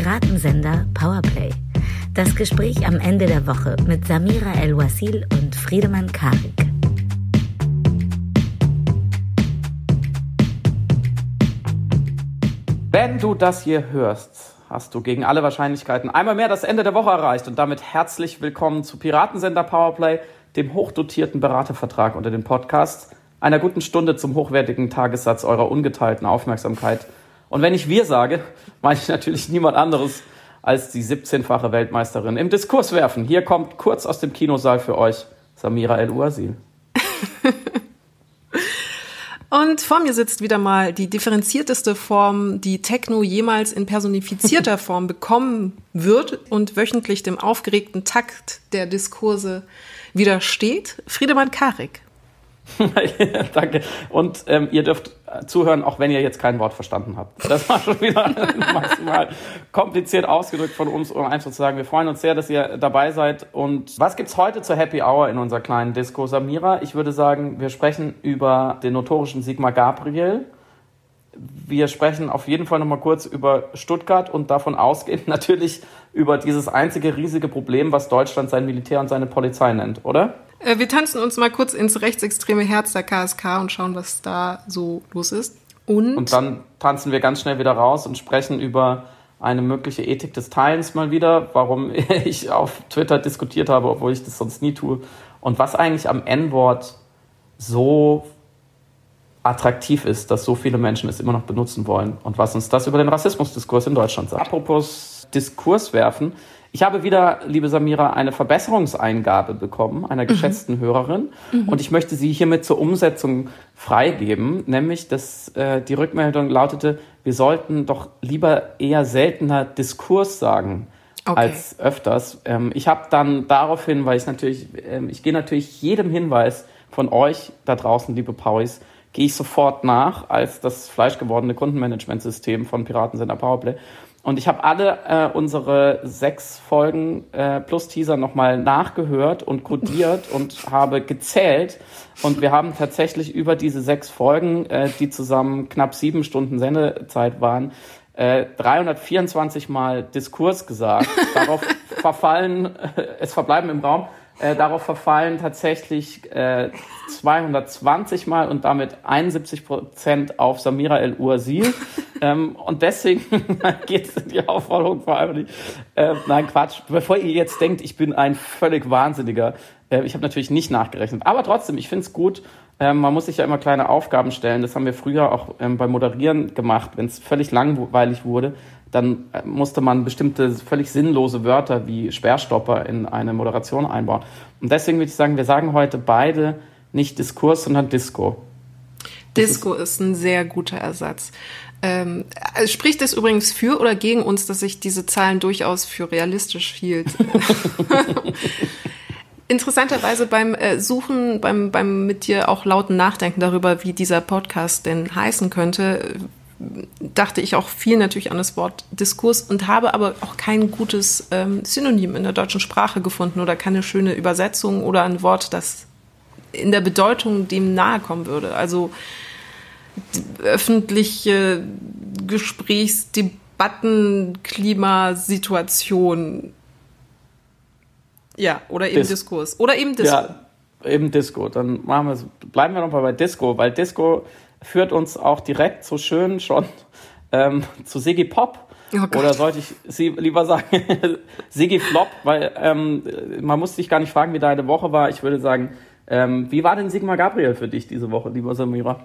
Piratensender Powerplay. Das Gespräch am Ende der Woche mit Samira El-Wasil und Friedemann Karik. Wenn du das hier hörst, hast du gegen alle Wahrscheinlichkeiten einmal mehr das Ende der Woche erreicht und damit herzlich willkommen zu Piratensender Powerplay, dem hochdotierten Beratervertrag unter den Podcasts, einer guten Stunde zum hochwertigen Tagessatz eurer ungeteilten Aufmerksamkeit. Und wenn ich wir sage, meine ich natürlich niemand anderes als die 17-fache Weltmeisterin im Diskurswerfen. Hier kommt kurz aus dem Kinosaal für euch Samira El-Uazil. Und vor mir sitzt wieder mal die differenzierteste Form, die Techno jemals in personifizierter Form bekommen wird und wöchentlich dem aufgeregten Takt der Diskurse widersteht. Friedemann Karik. Danke. Und ähm, ihr dürft zuhören, auch wenn ihr jetzt kein Wort verstanden habt. Das war schon wieder maximal kompliziert ausgedrückt von uns, um einfach zu sagen, wir freuen uns sehr, dass ihr dabei seid. Und was gibt's heute zur Happy Hour in unserer kleinen Disco, Samira? Ich würde sagen, wir sprechen über den notorischen Sigmar Gabriel. Wir sprechen auf jeden Fall nochmal kurz über Stuttgart und davon ausgehend natürlich über dieses einzige riesige Problem, was Deutschland sein Militär und seine Polizei nennt, oder? Äh, wir tanzen uns mal kurz ins rechtsextreme Herz der KSK und schauen, was da so los ist. Und, und dann tanzen wir ganz schnell wieder raus und sprechen über eine mögliche Ethik des Teilens mal wieder, warum ich auf Twitter diskutiert habe, obwohl ich das sonst nie tue. Und was eigentlich am N-Wort so attraktiv ist, dass so viele Menschen es immer noch benutzen wollen und was uns das über den Rassismusdiskurs in Deutschland sagt. Apropos Diskurs werfen, ich habe wieder, liebe Samira, eine Verbesserungseingabe bekommen einer mhm. geschätzten mhm. Hörerin mhm. und ich möchte sie hiermit zur Umsetzung freigeben, nämlich dass äh, die Rückmeldung lautete, wir sollten doch lieber eher seltener Diskurs sagen. Okay. als öfters. Ähm, ich habe dann daraufhin, weil ich natürlich, ähm, ich gehe natürlich jedem Hinweis von euch da draußen, liebe Pauis, gehe ich sofort nach als das fleischgewordene Kundenmanagementsystem von Piratensender Powerplay und ich habe alle äh, unsere sechs Folgen äh, plus Teaser nochmal nachgehört und codiert und habe gezählt. Und wir haben tatsächlich über diese sechs Folgen, äh, die zusammen knapp sieben Stunden Sendezeit waren, äh, 324 Mal Diskurs gesagt. Darauf verfallen, äh, es verbleiben im Raum äh, darauf verfallen tatsächlich äh, 220 Mal und damit 71 Prozent auf Samira El Uazil. ähm, und deswegen geht es in die Aufforderung vor allem nicht. Äh, nein, Quatsch. Bevor ihr jetzt denkt, ich bin ein völlig Wahnsinniger. Äh, ich habe natürlich nicht nachgerechnet. Aber trotzdem, ich finde es gut. Ähm, man muss sich ja immer kleine Aufgaben stellen. Das haben wir früher auch ähm, beim Moderieren gemacht, wenn es völlig langweilig wurde dann äh, musste man bestimmte völlig sinnlose Wörter wie Sperrstopper in eine Moderation einbauen. Und deswegen würde ich sagen, wir sagen heute beide nicht Diskurs, sondern Disco. Disco ist, ist, ein sehr guter Ersatz. Ähm, also spricht es übrigens für oder gegen uns, dass sich diese Zahlen durchaus für realistisch hielt? Interessanterweise beim äh, Suchen, beim, beim mit dir auch lauten Nachdenken darüber, wie dieser Podcast denn heißen könnte, dachte ich auch viel natürlich an das Wort Diskurs und habe aber auch kein gutes ähm, Synonym in der deutschen Sprache gefunden oder keine schöne Übersetzung oder ein Wort, das in der Bedeutung dem nahe kommen würde. Also öffentliche Gesprächsdebatten, Klimasituation. Ja, oder eben Dis Diskurs. Oder eben Disco. Ja, eben Disco. Dann machen wir, bleiben wir nochmal bei Disco, weil Disco führt uns auch direkt so schön schon ähm, zu Siggy Pop. Oh Oder sollte ich sie lieber sagen Siggy Flop, weil ähm, man muss sich gar nicht fragen, wie deine Woche war. Ich würde sagen, ähm, wie war denn Sigmar Gabriel für dich diese Woche, lieber Samira?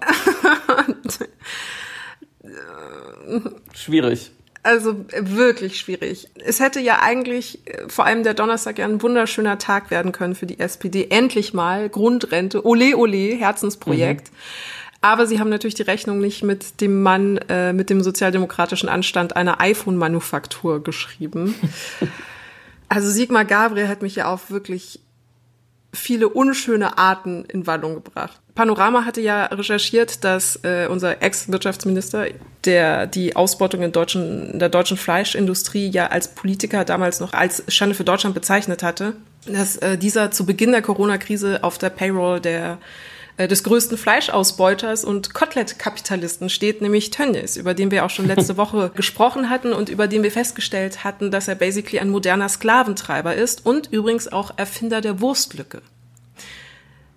schwierig. Also wirklich schwierig. Es hätte ja eigentlich vor allem der Donnerstag ja ein wunderschöner Tag werden können für die SPD. Endlich mal Grundrente, ole ole, Herzensprojekt. Mhm. Aber sie haben natürlich die Rechnung nicht mit dem Mann äh, mit dem sozialdemokratischen Anstand einer iPhone-Manufaktur geschrieben. also Sigmar Gabriel hat mich ja auf wirklich viele unschöne Arten in Wallung gebracht. Panorama hatte ja recherchiert, dass äh, unser Ex-Wirtschaftsminister, der die Ausbeutung in, deutschen, in der deutschen Fleischindustrie ja als Politiker damals noch als Schande für Deutschland bezeichnet hatte, dass äh, dieser zu Beginn der Corona-Krise auf der Payroll der des größten Fleischausbeuters und Kotelett-Kapitalisten steht, nämlich Tönnies, über den wir auch schon letzte Woche gesprochen hatten und über den wir festgestellt hatten, dass er basically ein moderner Sklaventreiber ist und übrigens auch Erfinder der Wurstlücke.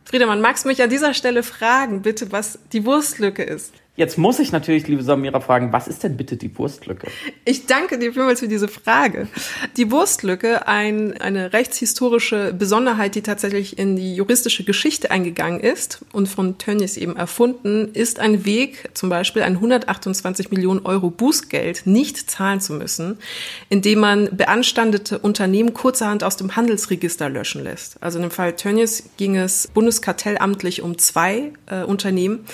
Friedemann, magst du mich an dieser Stelle fragen, bitte, was die Wurstlücke ist? Jetzt muss ich natürlich, liebe Samira, fragen, was ist denn bitte die Wurstlücke? Ich danke dir vielmals für diese Frage. Die Wurstlücke, ein, eine rechtshistorische Besonderheit, die tatsächlich in die juristische Geschichte eingegangen ist und von Tönnies eben erfunden, ist ein Weg, zum Beispiel ein 128 Millionen Euro Bußgeld nicht zahlen zu müssen, indem man beanstandete Unternehmen kurzerhand aus dem Handelsregister löschen lässt. Also in dem Fall Tönnies ging es bundeskartellamtlich um zwei äh, Unternehmen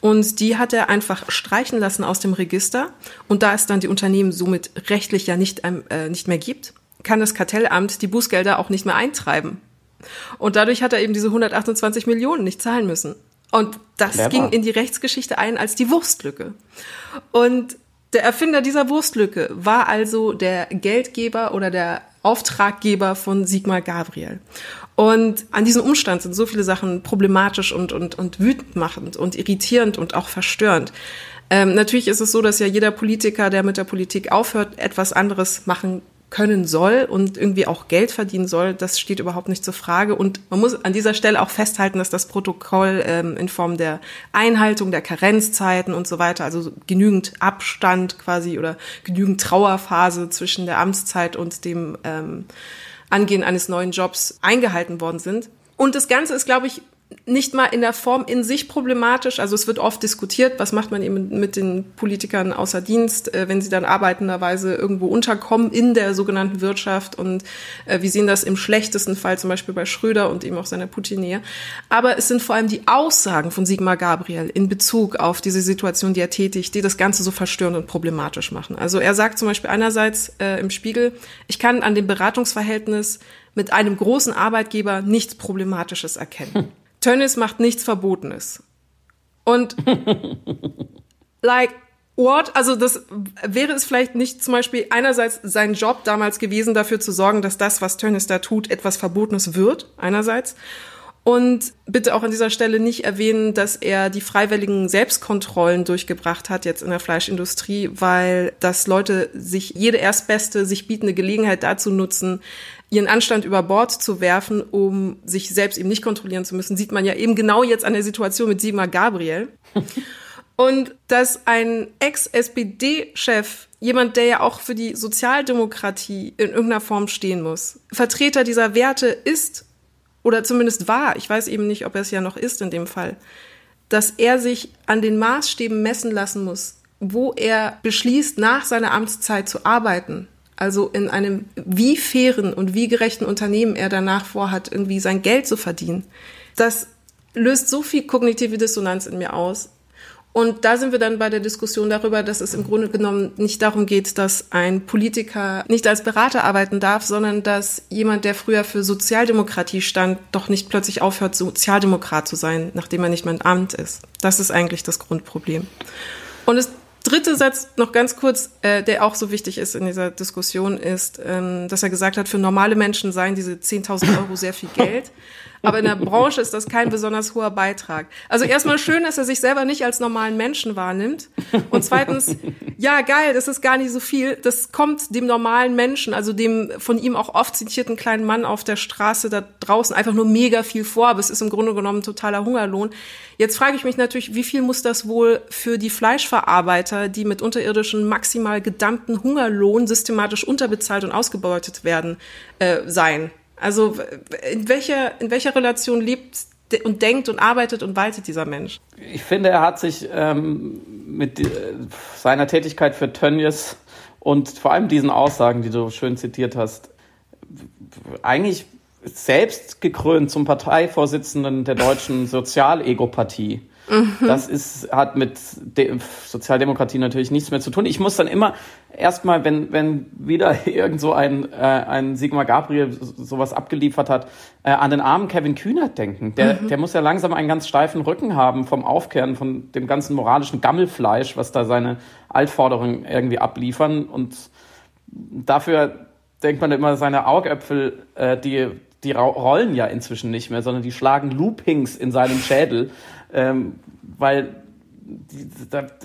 und die hat er einfach streichen lassen aus dem Register. Und da es dann die Unternehmen somit rechtlich ja nicht, äh, nicht mehr gibt, kann das Kartellamt die Bußgelder auch nicht mehr eintreiben. Und dadurch hat er eben diese 128 Millionen nicht zahlen müssen. Und das Clever. ging in die Rechtsgeschichte ein als die Wurstlücke. Und der Erfinder dieser Wurstlücke war also der Geldgeber oder der Auftraggeber von Sigmar Gabriel. Und an diesem Umstand sind so viele Sachen problematisch und, und, und wütend machend und irritierend und auch verstörend. Ähm, natürlich ist es so, dass ja jeder Politiker, der mit der Politik aufhört, etwas anderes machen können soll und irgendwie auch Geld verdienen soll, das steht überhaupt nicht zur Frage. Und man muss an dieser Stelle auch festhalten, dass das Protokoll ähm, in Form der Einhaltung der Karenzzeiten und so weiter, also genügend Abstand quasi oder genügend Trauerphase zwischen der Amtszeit und dem ähm, Angehen eines neuen Jobs eingehalten worden sind. Und das Ganze ist, glaube ich, nicht mal in der Form in sich problematisch. Also es wird oft diskutiert, was macht man eben mit den Politikern außer Dienst, äh, wenn sie dann arbeitenderweise irgendwo unterkommen in der sogenannten Wirtschaft und äh, wir sehen das im schlechtesten Fall zum Beispiel bei Schröder und eben auch seiner Putin-Nähe. Aber es sind vor allem die Aussagen von Sigmar Gabriel in Bezug auf diese Situation, die er tätigt, die das Ganze so verstörend und problematisch machen. Also er sagt zum Beispiel einerseits äh, im Spiegel, ich kann an dem Beratungsverhältnis mit einem großen Arbeitgeber nichts Problematisches erkennen. Hm. Tönnies macht nichts Verbotenes. Und like, what? Also das wäre es vielleicht nicht zum Beispiel einerseits sein Job damals gewesen, dafür zu sorgen, dass das, was Tönnies da tut, etwas Verbotenes wird, einerseits. Und bitte auch an dieser Stelle nicht erwähnen, dass er die freiwilligen Selbstkontrollen durchgebracht hat jetzt in der Fleischindustrie, weil das Leute sich jede erstbeste, sich bietende Gelegenheit dazu nutzen, ihren Anstand über Bord zu werfen, um sich selbst eben nicht kontrollieren zu müssen, sieht man ja eben genau jetzt an der Situation mit Sigmar Gabriel. Und dass ein Ex-SPD-Chef, jemand, der ja auch für die Sozialdemokratie in irgendeiner Form stehen muss, Vertreter dieser Werte ist oder zumindest war, ich weiß eben nicht, ob er es ja noch ist in dem Fall, dass er sich an den Maßstäben messen lassen muss, wo er beschließt, nach seiner Amtszeit zu arbeiten. Also in einem wie fairen und wie gerechten Unternehmen er danach vorhat, irgendwie sein Geld zu verdienen. Das löst so viel kognitive Dissonanz in mir aus. Und da sind wir dann bei der Diskussion darüber, dass es im Grunde genommen nicht darum geht, dass ein Politiker nicht als Berater arbeiten darf, sondern dass jemand, der früher für Sozialdemokratie stand, doch nicht plötzlich aufhört, Sozialdemokrat zu sein, nachdem er nicht mehr im Amt ist. Das ist eigentlich das Grundproblem. Und das dritte Satz noch ganz kurz, äh, der auch so wichtig ist in dieser Diskussion, ist, ähm, dass er gesagt hat, für normale Menschen seien diese 10.000 Euro sehr viel Geld aber in der Branche ist das kein besonders hoher Beitrag. Also erstmal schön, dass er sich selber nicht als normalen Menschen wahrnimmt. Und zweitens, ja, geil, das ist gar nicht so viel. Das kommt dem normalen Menschen, also dem von ihm auch oft zitierten kleinen Mann auf der Straße da draußen einfach nur mega viel vor, aber es ist im Grunde genommen totaler Hungerlohn. Jetzt frage ich mich natürlich, wie viel muss das wohl für die Fleischverarbeiter, die mit unterirdischen maximal gedammten Hungerlohn systematisch unterbezahlt und ausgebeutet werden, äh, sein? Also in welcher, in welcher Relation lebt und denkt und arbeitet und waltet dieser Mensch? Ich finde, er hat sich ähm, mit äh, seiner Tätigkeit für Tönnies und vor allem diesen Aussagen, die du schön zitiert hast, eigentlich selbst gekrönt zum Parteivorsitzenden der deutschen Sozialegopathie. Mhm. Das ist, hat mit De Sozialdemokratie natürlich nichts mehr zu tun. Ich muss dann immer erstmal, wenn, wenn wieder irgend so ein, äh, ein Sigmar Gabriel sowas abgeliefert hat, äh, an den armen Kevin Kühnert denken. Der, mhm. der muss ja langsam einen ganz steifen Rücken haben vom Aufkehren von dem ganzen moralischen Gammelfleisch, was da seine Altforderungen irgendwie abliefern. Und dafür denkt man immer, seine Augäpfel, äh, die die rollen ja inzwischen nicht mehr, sondern die schlagen Loopings in seinem Schädel, ähm, weil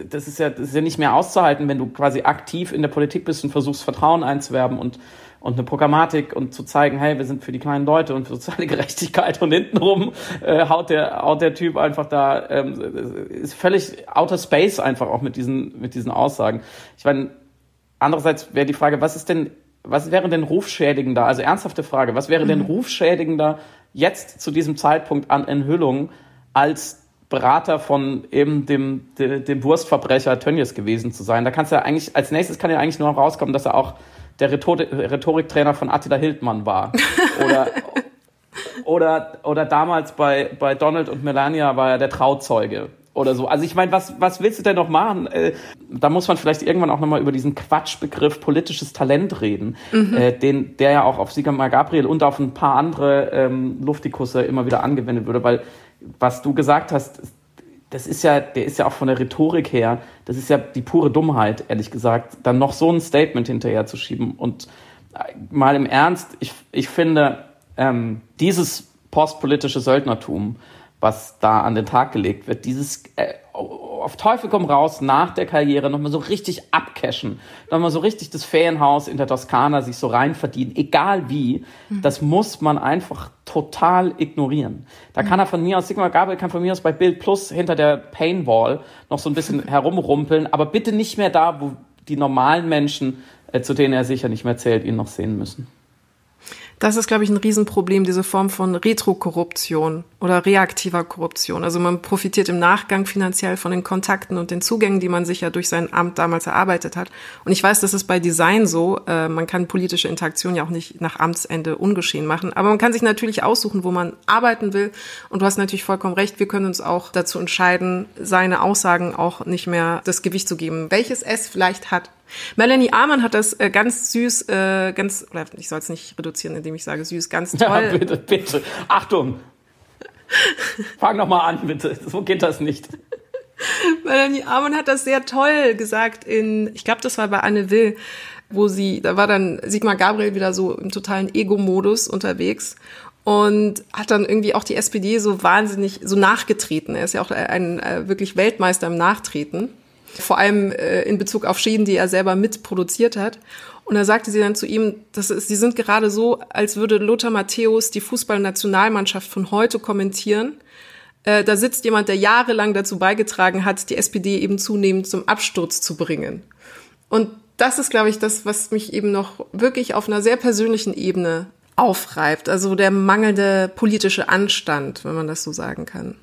das, ist ja, das ist ja nicht mehr auszuhalten, wenn du quasi aktiv in der Politik bist und versuchst, Vertrauen einzuwerben und, und eine Programmatik und zu zeigen, hey, wir sind für die kleinen Leute und für soziale Gerechtigkeit und hintenrum äh, haut, der, haut der Typ einfach da, ähm, ist völlig outer space einfach auch mit diesen, mit diesen Aussagen. Ich meine, andererseits wäre die Frage, was ist denn, was wäre denn rufschädigender, also ernsthafte Frage, was wäre denn mhm. rufschädigender jetzt zu diesem Zeitpunkt an Enthüllung als Berater von eben dem, dem, dem Wurstverbrecher Tönnies gewesen zu sein. Da kannst du ja eigentlich, als nächstes kann ja eigentlich nur rauskommen, dass er auch der Rhetorik, Rhetoriktrainer von Attila Hildmann war. Oder, oder, oder damals bei, bei Donald und Melania war er der Trauzeuge oder so. Also ich meine, was, was willst du denn noch machen? Äh, da muss man vielleicht irgendwann auch nochmal über diesen Quatschbegriff politisches Talent reden, mhm. äh, den, der ja auch auf Sigmar Gabriel und auf ein paar andere ähm, Luftikusse immer wieder angewendet würde, weil was du gesagt hast, das ist ja, der ist ja auch von der Rhetorik her, das ist ja die pure Dummheit, ehrlich gesagt, dann noch so ein Statement hinterher zu schieben. Und äh, mal im Ernst, ich, ich finde, ähm, dieses postpolitische Söldnertum, was da an den Tag gelegt wird, dieses äh, auf Teufel komm raus nach der Karriere nochmal so richtig abcashen, nochmal so richtig das Ferienhaus in der Toskana sich so rein verdienen, egal wie, mhm. das muss man einfach total ignorieren. Da kann er von mir aus, Sigmar Gabriel kann von mir aus bei Bild Plus hinter der Painwall noch so ein bisschen herumrumpeln, aber bitte nicht mehr da, wo die normalen Menschen, äh, zu denen er sicher nicht mehr zählt, ihn noch sehen müssen. Das ist, glaube ich, ein Riesenproblem, diese Form von Retrokorruption oder reaktiver Korruption. Also man profitiert im Nachgang finanziell von den Kontakten und den Zugängen, die man sich ja durch sein Amt damals erarbeitet hat. Und ich weiß, das ist bei Design so. Äh, man kann politische Interaktion ja auch nicht nach Amtsende ungeschehen machen. Aber man kann sich natürlich aussuchen, wo man arbeiten will. Und du hast natürlich vollkommen recht. Wir können uns auch dazu entscheiden, seine Aussagen auch nicht mehr das Gewicht zu geben, welches es vielleicht hat. Melanie Amann hat das äh, ganz süß, äh, ganz, oder ich soll es nicht reduzieren, indem ich sage süß, ganz toll. Ja, bitte, bitte. Achtung! Fang noch mal an, bitte. So geht das nicht. Melanie Amann hat das sehr toll gesagt in, ich glaube, das war bei Anne Will, wo sie, da war dann Sigmar Gabriel wieder so im totalen Ego-Modus unterwegs und hat dann irgendwie auch die SPD so wahnsinnig so nachgetreten. Er ist ja auch ein, ein wirklich Weltmeister im Nachtreten vor allem äh, in Bezug auf Schäden, die er selber mitproduziert hat. Und da sagte sie dann zu ihm, das ist, sie sind gerade so, als würde Lothar Matthäus die Fußballnationalmannschaft von heute kommentieren. Äh, da sitzt jemand, der jahrelang dazu beigetragen hat, die SPD eben zunehmend zum Absturz zu bringen. Und das ist, glaube ich, das, was mich eben noch wirklich auf einer sehr persönlichen Ebene aufreibt. Also der mangelnde politische Anstand, wenn man das so sagen kann.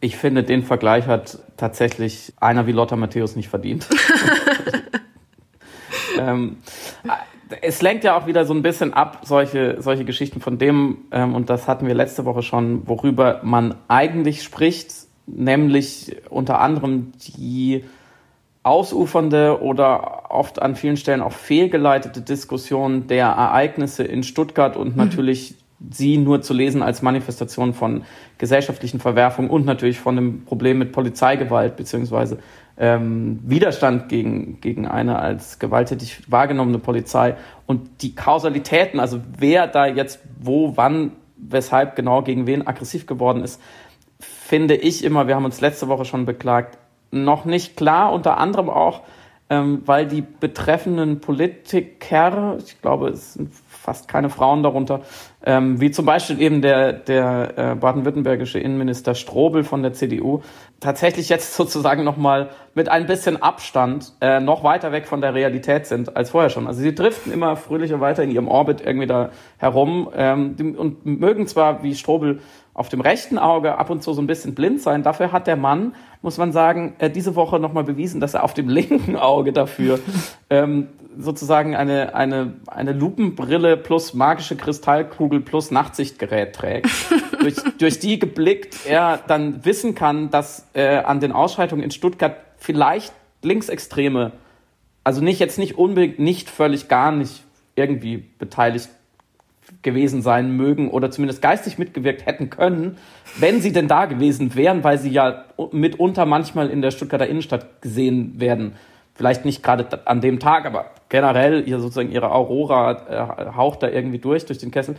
Ich finde, den Vergleich hat tatsächlich einer wie Lothar Matthäus nicht verdient. ähm, es lenkt ja auch wieder so ein bisschen ab, solche, solche Geschichten von dem, ähm, und das hatten wir letzte Woche schon, worüber man eigentlich spricht, nämlich unter anderem die ausufernde oder oft an vielen Stellen auch fehlgeleitete Diskussion der Ereignisse in Stuttgart und mhm. natürlich sie nur zu lesen als Manifestation von gesellschaftlichen Verwerfungen und natürlich von einem Problem mit Polizeigewalt beziehungsweise ähm, Widerstand gegen, gegen eine als gewalttätig wahrgenommene Polizei und die Kausalitäten, also wer da jetzt wo, wann, weshalb genau gegen wen aggressiv geworden ist, finde ich immer, wir haben uns letzte Woche schon beklagt, noch nicht klar, unter anderem auch, ähm, weil die betreffenden Politiker, ich glaube, es sind fast keine Frauen darunter, ähm, wie zum Beispiel eben der, der äh, baden-württembergische Innenminister Strobel von der CDU, tatsächlich jetzt sozusagen nochmal mit ein bisschen Abstand äh, noch weiter weg von der Realität sind als vorher schon. Also sie driften immer fröhlicher weiter in ihrem Orbit irgendwie da herum ähm, und mögen zwar wie Strobel auf dem rechten Auge ab und zu so ein bisschen blind sein. Dafür hat der Mann, muss man sagen, äh, diese Woche nochmal bewiesen, dass er auf dem linken Auge dafür ähm, sozusagen eine, eine, eine Lupenbrille plus magische Kristallkugel plus Nachtsichtgerät trägt, durch, durch die geblickt er dann wissen kann, dass äh, an den Ausschreitungen in Stuttgart vielleicht Linksextreme, also nicht jetzt nicht unbedingt, nicht völlig gar nicht irgendwie beteiligt gewesen sein mögen oder zumindest geistig mitgewirkt hätten können, wenn sie denn da gewesen wären, weil sie ja mitunter manchmal in der Stuttgarter Innenstadt gesehen werden vielleicht nicht gerade an dem Tag, aber generell ihr sozusagen ihre Aurora äh, haucht da irgendwie durch, durch den Kessel.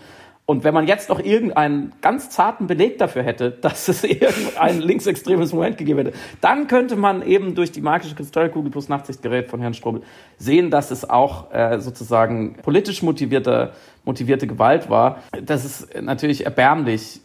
Und wenn man jetzt noch irgendeinen ganz zarten Beleg dafür hätte, dass es irgendein linksextremes Moment gegeben hätte, dann könnte man eben durch die magische Kristallkugel plus Nachtsichtgerät von Herrn Strobel sehen, dass es auch äh, sozusagen politisch motivierte, motivierte Gewalt war. Das ist natürlich erbärmlich,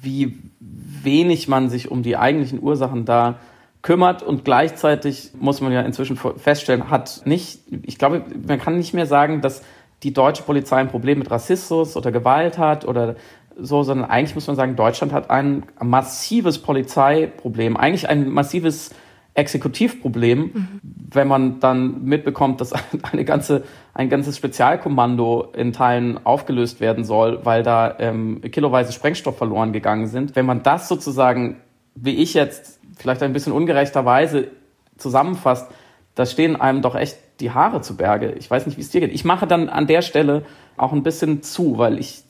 wie wenig man sich um die eigentlichen Ursachen da kümmert und gleichzeitig muss man ja inzwischen feststellen, hat nicht, ich glaube, man kann nicht mehr sagen, dass die deutsche Polizei ein Problem mit Rassismus oder Gewalt hat oder so, sondern eigentlich muss man sagen, Deutschland hat ein massives Polizeiproblem, eigentlich ein massives Exekutivproblem, mhm. wenn man dann mitbekommt, dass eine ganze, ein ganzes Spezialkommando in Teilen aufgelöst werden soll, weil da ähm, kiloweise Sprengstoff verloren gegangen sind. Wenn man das sozusagen, wie ich jetzt vielleicht ein bisschen ungerechterweise zusammenfasst, da stehen einem doch echt die Haare zu Berge. Ich weiß nicht, wie es dir geht. Ich mache dann an der Stelle auch ein bisschen zu, weil ich,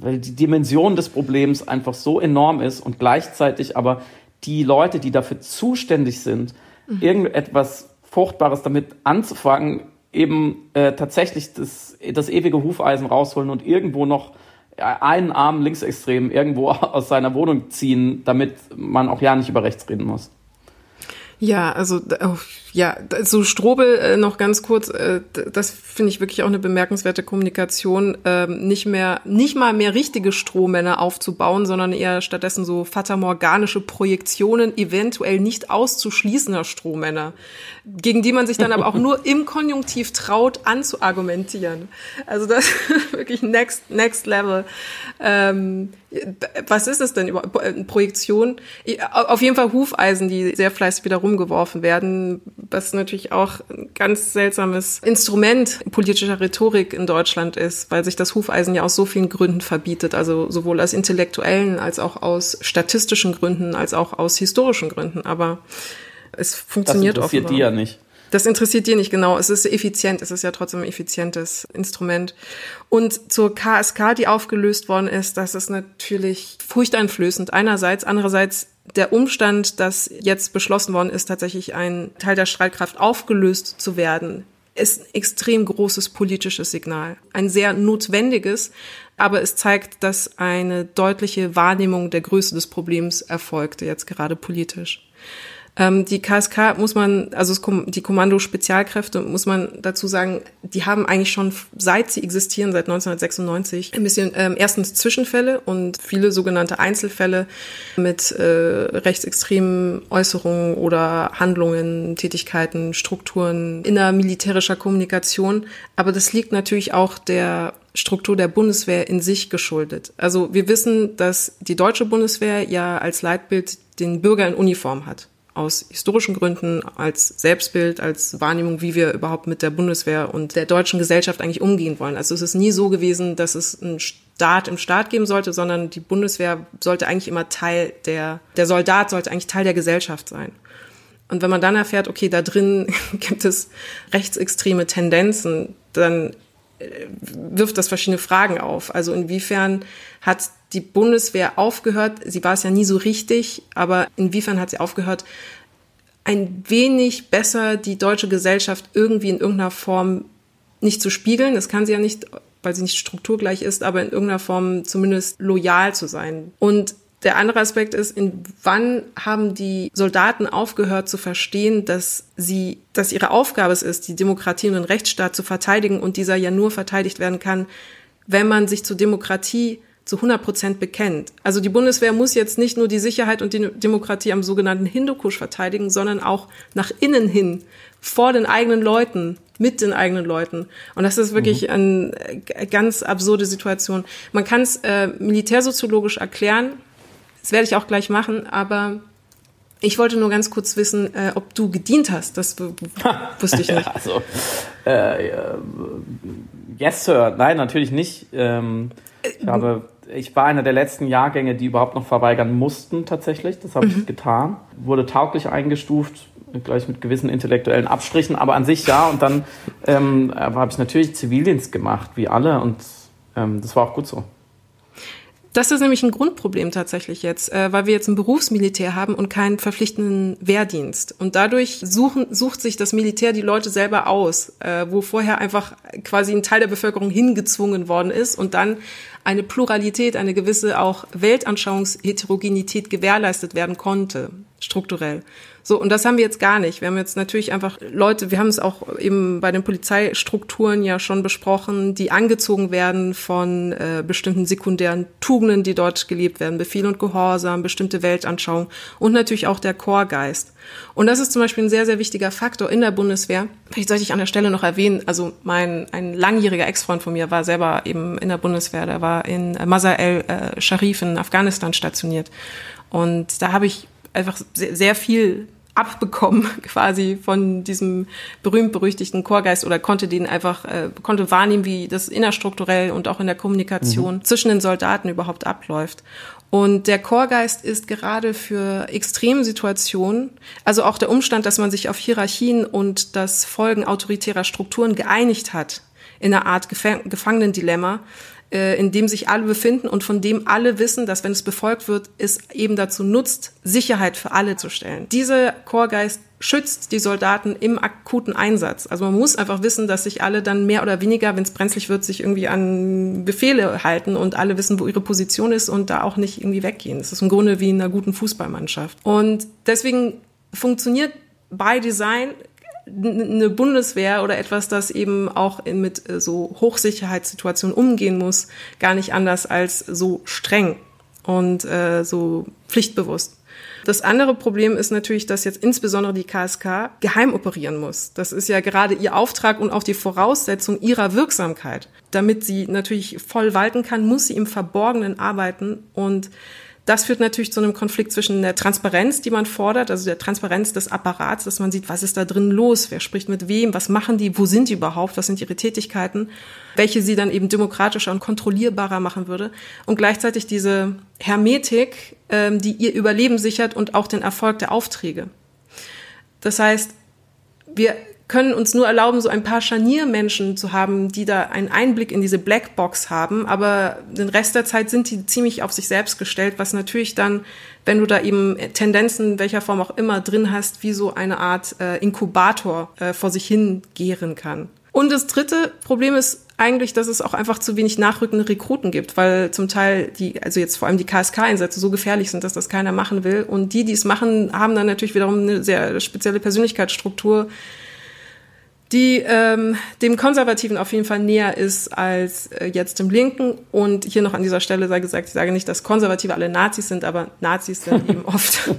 weil die Dimension des Problems einfach so enorm ist und gleichzeitig aber die Leute, die dafür zuständig sind, mhm. irgendetwas Fruchtbares damit anzufangen, eben äh, tatsächlich das, das ewige Hufeisen rausholen und irgendwo noch einen Arm linksextrem irgendwo aus seiner Wohnung ziehen, damit man auch ja nicht über rechts reden muss. Ja, also oh, ja, so Strobel äh, noch ganz kurz, äh, das finde ich wirklich auch eine bemerkenswerte Kommunikation, äh, nicht mehr, nicht mal mehr richtige Strohmänner aufzubauen, sondern eher stattdessen so fatamorganische Projektionen eventuell nicht auszuschließender Strohmänner, gegen die man sich dann aber auch nur im Konjunktiv traut anzuargumentieren. Also das ist wirklich next, next level. Ähm, was ist es denn überhaupt? Projektion? Auf jeden Fall Hufeisen, die sehr fleißig wieder rumgeworfen werden was natürlich auch ein ganz seltsames Instrument politischer Rhetorik in Deutschland ist, weil sich das Hufeisen ja aus so vielen Gründen verbietet, also sowohl aus intellektuellen als auch aus statistischen Gründen, als auch aus historischen Gründen. Aber es funktioniert das interessiert offenbar. die ja nicht. Das interessiert dir nicht genau. Es ist effizient. Es ist ja trotzdem ein effizientes Instrument. Und zur KSK, die aufgelöst worden ist, das ist natürlich furchteinflößend einerseits. Andererseits der Umstand, dass jetzt beschlossen worden ist, tatsächlich ein Teil der Streitkraft aufgelöst zu werden, ist ein extrem großes politisches Signal. Ein sehr notwendiges, aber es zeigt, dass eine deutliche Wahrnehmung der Größe des Problems erfolgte, jetzt gerade politisch. Ähm, die KSK muss man, also die Kommando-Spezialkräfte, muss man dazu sagen, die haben eigentlich schon, seit sie existieren, seit 1996, ein bisschen ähm, erstens Zwischenfälle und viele sogenannte Einzelfälle mit äh, rechtsextremen Äußerungen oder Handlungen, Tätigkeiten, Strukturen innermilitärischer Kommunikation. Aber das liegt natürlich auch der Struktur der Bundeswehr in sich geschuldet. Also wir wissen, dass die deutsche Bundeswehr ja als Leitbild den Bürger in Uniform hat aus historischen Gründen, als Selbstbild, als Wahrnehmung, wie wir überhaupt mit der Bundeswehr und der deutschen Gesellschaft eigentlich umgehen wollen. Also es ist nie so gewesen, dass es einen Staat im Staat geben sollte, sondern die Bundeswehr sollte eigentlich immer Teil der, der Soldat sollte eigentlich Teil der Gesellschaft sein. Und wenn man dann erfährt, okay, da drin gibt es rechtsextreme Tendenzen, dann wirft das verschiedene Fragen auf. Also inwiefern hat die Bundeswehr aufgehört, sie war es ja nie so richtig, aber inwiefern hat sie aufgehört, ein wenig besser die deutsche Gesellschaft irgendwie in irgendeiner Form nicht zu spiegeln. Das kann sie ja nicht, weil sie nicht strukturgleich ist, aber in irgendeiner Form zumindest loyal zu sein. Und der andere Aspekt ist, in wann haben die Soldaten aufgehört zu verstehen, dass sie, dass ihre Aufgabe es ist, die Demokratie und den Rechtsstaat zu verteidigen und dieser ja nur verteidigt werden kann, wenn man sich zur Demokratie zu 100 Prozent bekennt. Also die Bundeswehr muss jetzt nicht nur die Sicherheit und die Demokratie am sogenannten Hindukusch verteidigen, sondern auch nach innen hin, vor den eigenen Leuten, mit den eigenen Leuten. Und das ist wirklich mhm. eine ganz absurde Situation. Man kann es äh, militärsoziologisch erklären, das werde ich auch gleich machen, aber ich wollte nur ganz kurz wissen, äh, ob du gedient hast. Das wusste ich nicht. also, äh, yes, Sir. Nein, natürlich nicht. Ähm, ich habe ich war einer der letzten Jahrgänge, die überhaupt noch verweigern mussten tatsächlich. Das habe mhm. ich getan. Wurde tauglich eingestuft, gleich mit gewissen intellektuellen Abstrichen, aber an sich ja. Und dann ähm, habe ich natürlich Zivildienst gemacht, wie alle. Und ähm, das war auch gut so. Das ist nämlich ein Grundproblem tatsächlich jetzt, äh, weil wir jetzt ein Berufsmilitär haben und keinen verpflichtenden Wehrdienst. Und dadurch suchen, sucht sich das Militär die Leute selber aus, äh, wo vorher einfach quasi ein Teil der Bevölkerung hingezwungen worden ist und dann eine Pluralität, eine gewisse auch Weltanschauungsheterogenität gewährleistet werden konnte, strukturell. So, und das haben wir jetzt gar nicht. Wir haben jetzt natürlich einfach Leute, wir haben es auch eben bei den Polizeistrukturen ja schon besprochen, die angezogen werden von äh, bestimmten sekundären Tugenden, die dort gelebt werden, Befehl und Gehorsam, bestimmte Weltanschauung und natürlich auch der Chorgeist. Und das ist zum Beispiel ein sehr, sehr wichtiger Faktor in der Bundeswehr. Vielleicht sollte ich an der Stelle noch erwähnen, also mein, ein langjähriger Ex-Freund von mir war selber eben in der Bundeswehr, der war in Mazar el-Sharif in Afghanistan stationiert. Und da habe ich einfach sehr, sehr viel abbekommen quasi von diesem berühmt-berüchtigten Chorgeist oder konnte den einfach, äh, konnte wahrnehmen, wie das innerstrukturell und auch in der Kommunikation mhm. zwischen den Soldaten überhaupt abläuft. Und der Chorgeist ist gerade für extreme Situationen, also auch der Umstand, dass man sich auf Hierarchien und das Folgen autoritärer Strukturen geeinigt hat, in einer Art Gefangenendilemma, äh, in dem sich alle befinden und von dem alle wissen, dass wenn es befolgt wird, es eben dazu nutzt, Sicherheit für alle zu stellen. Dieser Chorgeist schützt die Soldaten im akuten Einsatz. Also man muss einfach wissen, dass sich alle dann mehr oder weniger, wenn es brenzlig wird, sich irgendwie an Befehle halten und alle wissen, wo ihre Position ist und da auch nicht irgendwie weggehen. Das ist im Grunde wie in einer guten Fußballmannschaft. Und deswegen funktioniert by Design eine Bundeswehr oder etwas, das eben auch mit äh, so Hochsicherheitssituationen umgehen muss, gar nicht anders als so streng und äh, so pflichtbewusst. Das andere Problem ist natürlich, dass jetzt insbesondere die KSK geheim operieren muss. Das ist ja gerade ihr Auftrag und auch die Voraussetzung ihrer Wirksamkeit. Damit sie natürlich voll walten kann, muss sie im Verborgenen arbeiten und das führt natürlich zu einem Konflikt zwischen der Transparenz, die man fordert, also der Transparenz des Apparats, dass man sieht, was ist da drin los, wer spricht mit wem, was machen die, wo sind die überhaupt, was sind ihre Tätigkeiten, welche sie dann eben demokratischer und kontrollierbarer machen würde. Und gleichzeitig diese Hermetik, ähm, die ihr Überleben sichert und auch den Erfolg der Aufträge. Das heißt, wir können uns nur erlauben, so ein paar Scharniermenschen zu haben, die da einen Einblick in diese Blackbox haben, aber den Rest der Zeit sind die ziemlich auf sich selbst gestellt, was natürlich dann, wenn du da eben Tendenzen welcher Form auch immer drin hast, wie so eine Art äh, Inkubator äh, vor sich hin gären kann. Und das dritte Problem ist eigentlich, dass es auch einfach zu wenig nachrückende Rekruten gibt, weil zum Teil die, also jetzt vor allem die KSK-Einsätze so gefährlich sind, dass das keiner machen will. Und die, die es machen, haben dann natürlich wiederum eine sehr spezielle Persönlichkeitsstruktur, die ähm, dem Konservativen auf jeden Fall näher ist als äh, jetzt dem Linken. Und hier noch an dieser Stelle sei gesagt, ich sage nicht, dass Konservative alle Nazis sind, aber Nazis sind eben oft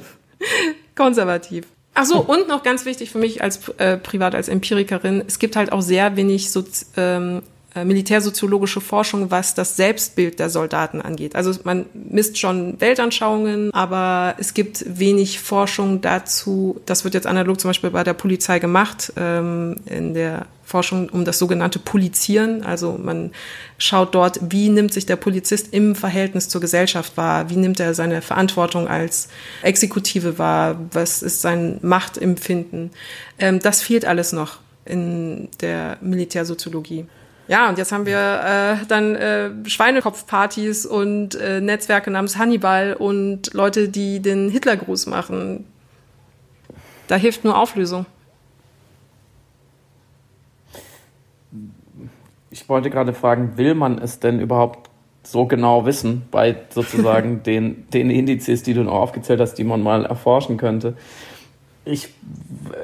konservativ. Ach so, und noch ganz wichtig für mich als äh, privat als Empirikerin, es gibt halt auch sehr wenig so, ähm, äh, militärsoziologische Forschung, was das Selbstbild der Soldaten angeht. Also man misst schon Weltanschauungen, aber es gibt wenig Forschung dazu. Das wird jetzt analog zum Beispiel bei der Polizei gemacht, ähm, in der Forschung um das sogenannte Polizieren. Also man schaut dort, wie nimmt sich der Polizist im Verhältnis zur Gesellschaft wahr, wie nimmt er seine Verantwortung als Exekutive wahr, was ist sein Machtempfinden. Ähm, das fehlt alles noch in der Militärsoziologie. Ja, und jetzt haben wir äh, dann äh, Schweinekopfpartys und äh, Netzwerke namens Hannibal und Leute, die den Hitlergruß machen. Da hilft nur Auflösung. Ich wollte gerade fragen, will man es denn überhaupt so genau wissen bei sozusagen den, den Indizes, die du noch aufgezählt hast, die man mal erforschen könnte? Ich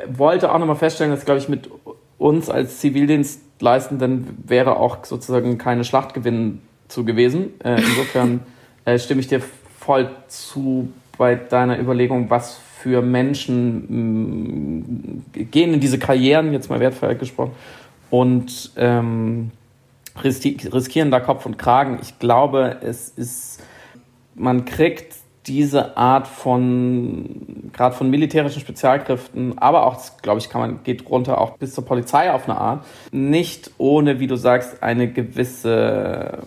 wollte auch nochmal feststellen, dass, glaube ich, mit uns als Zivildienst leisten, dann wäre auch sozusagen keine Schlachtgewinn zu gewesen. Äh, insofern äh, stimme ich dir voll zu bei deiner Überlegung, was für Menschen mh, gehen in diese Karrieren, jetzt mal wertvoll gesprochen, und ähm, riskieren da Kopf und Kragen. Ich glaube, es ist, man kriegt diese Art von, gerade von militärischen Spezialkräften, aber auch, glaube ich, kann man, geht runter auch bis zur Polizei auf eine Art, nicht ohne, wie du sagst, eine gewisse,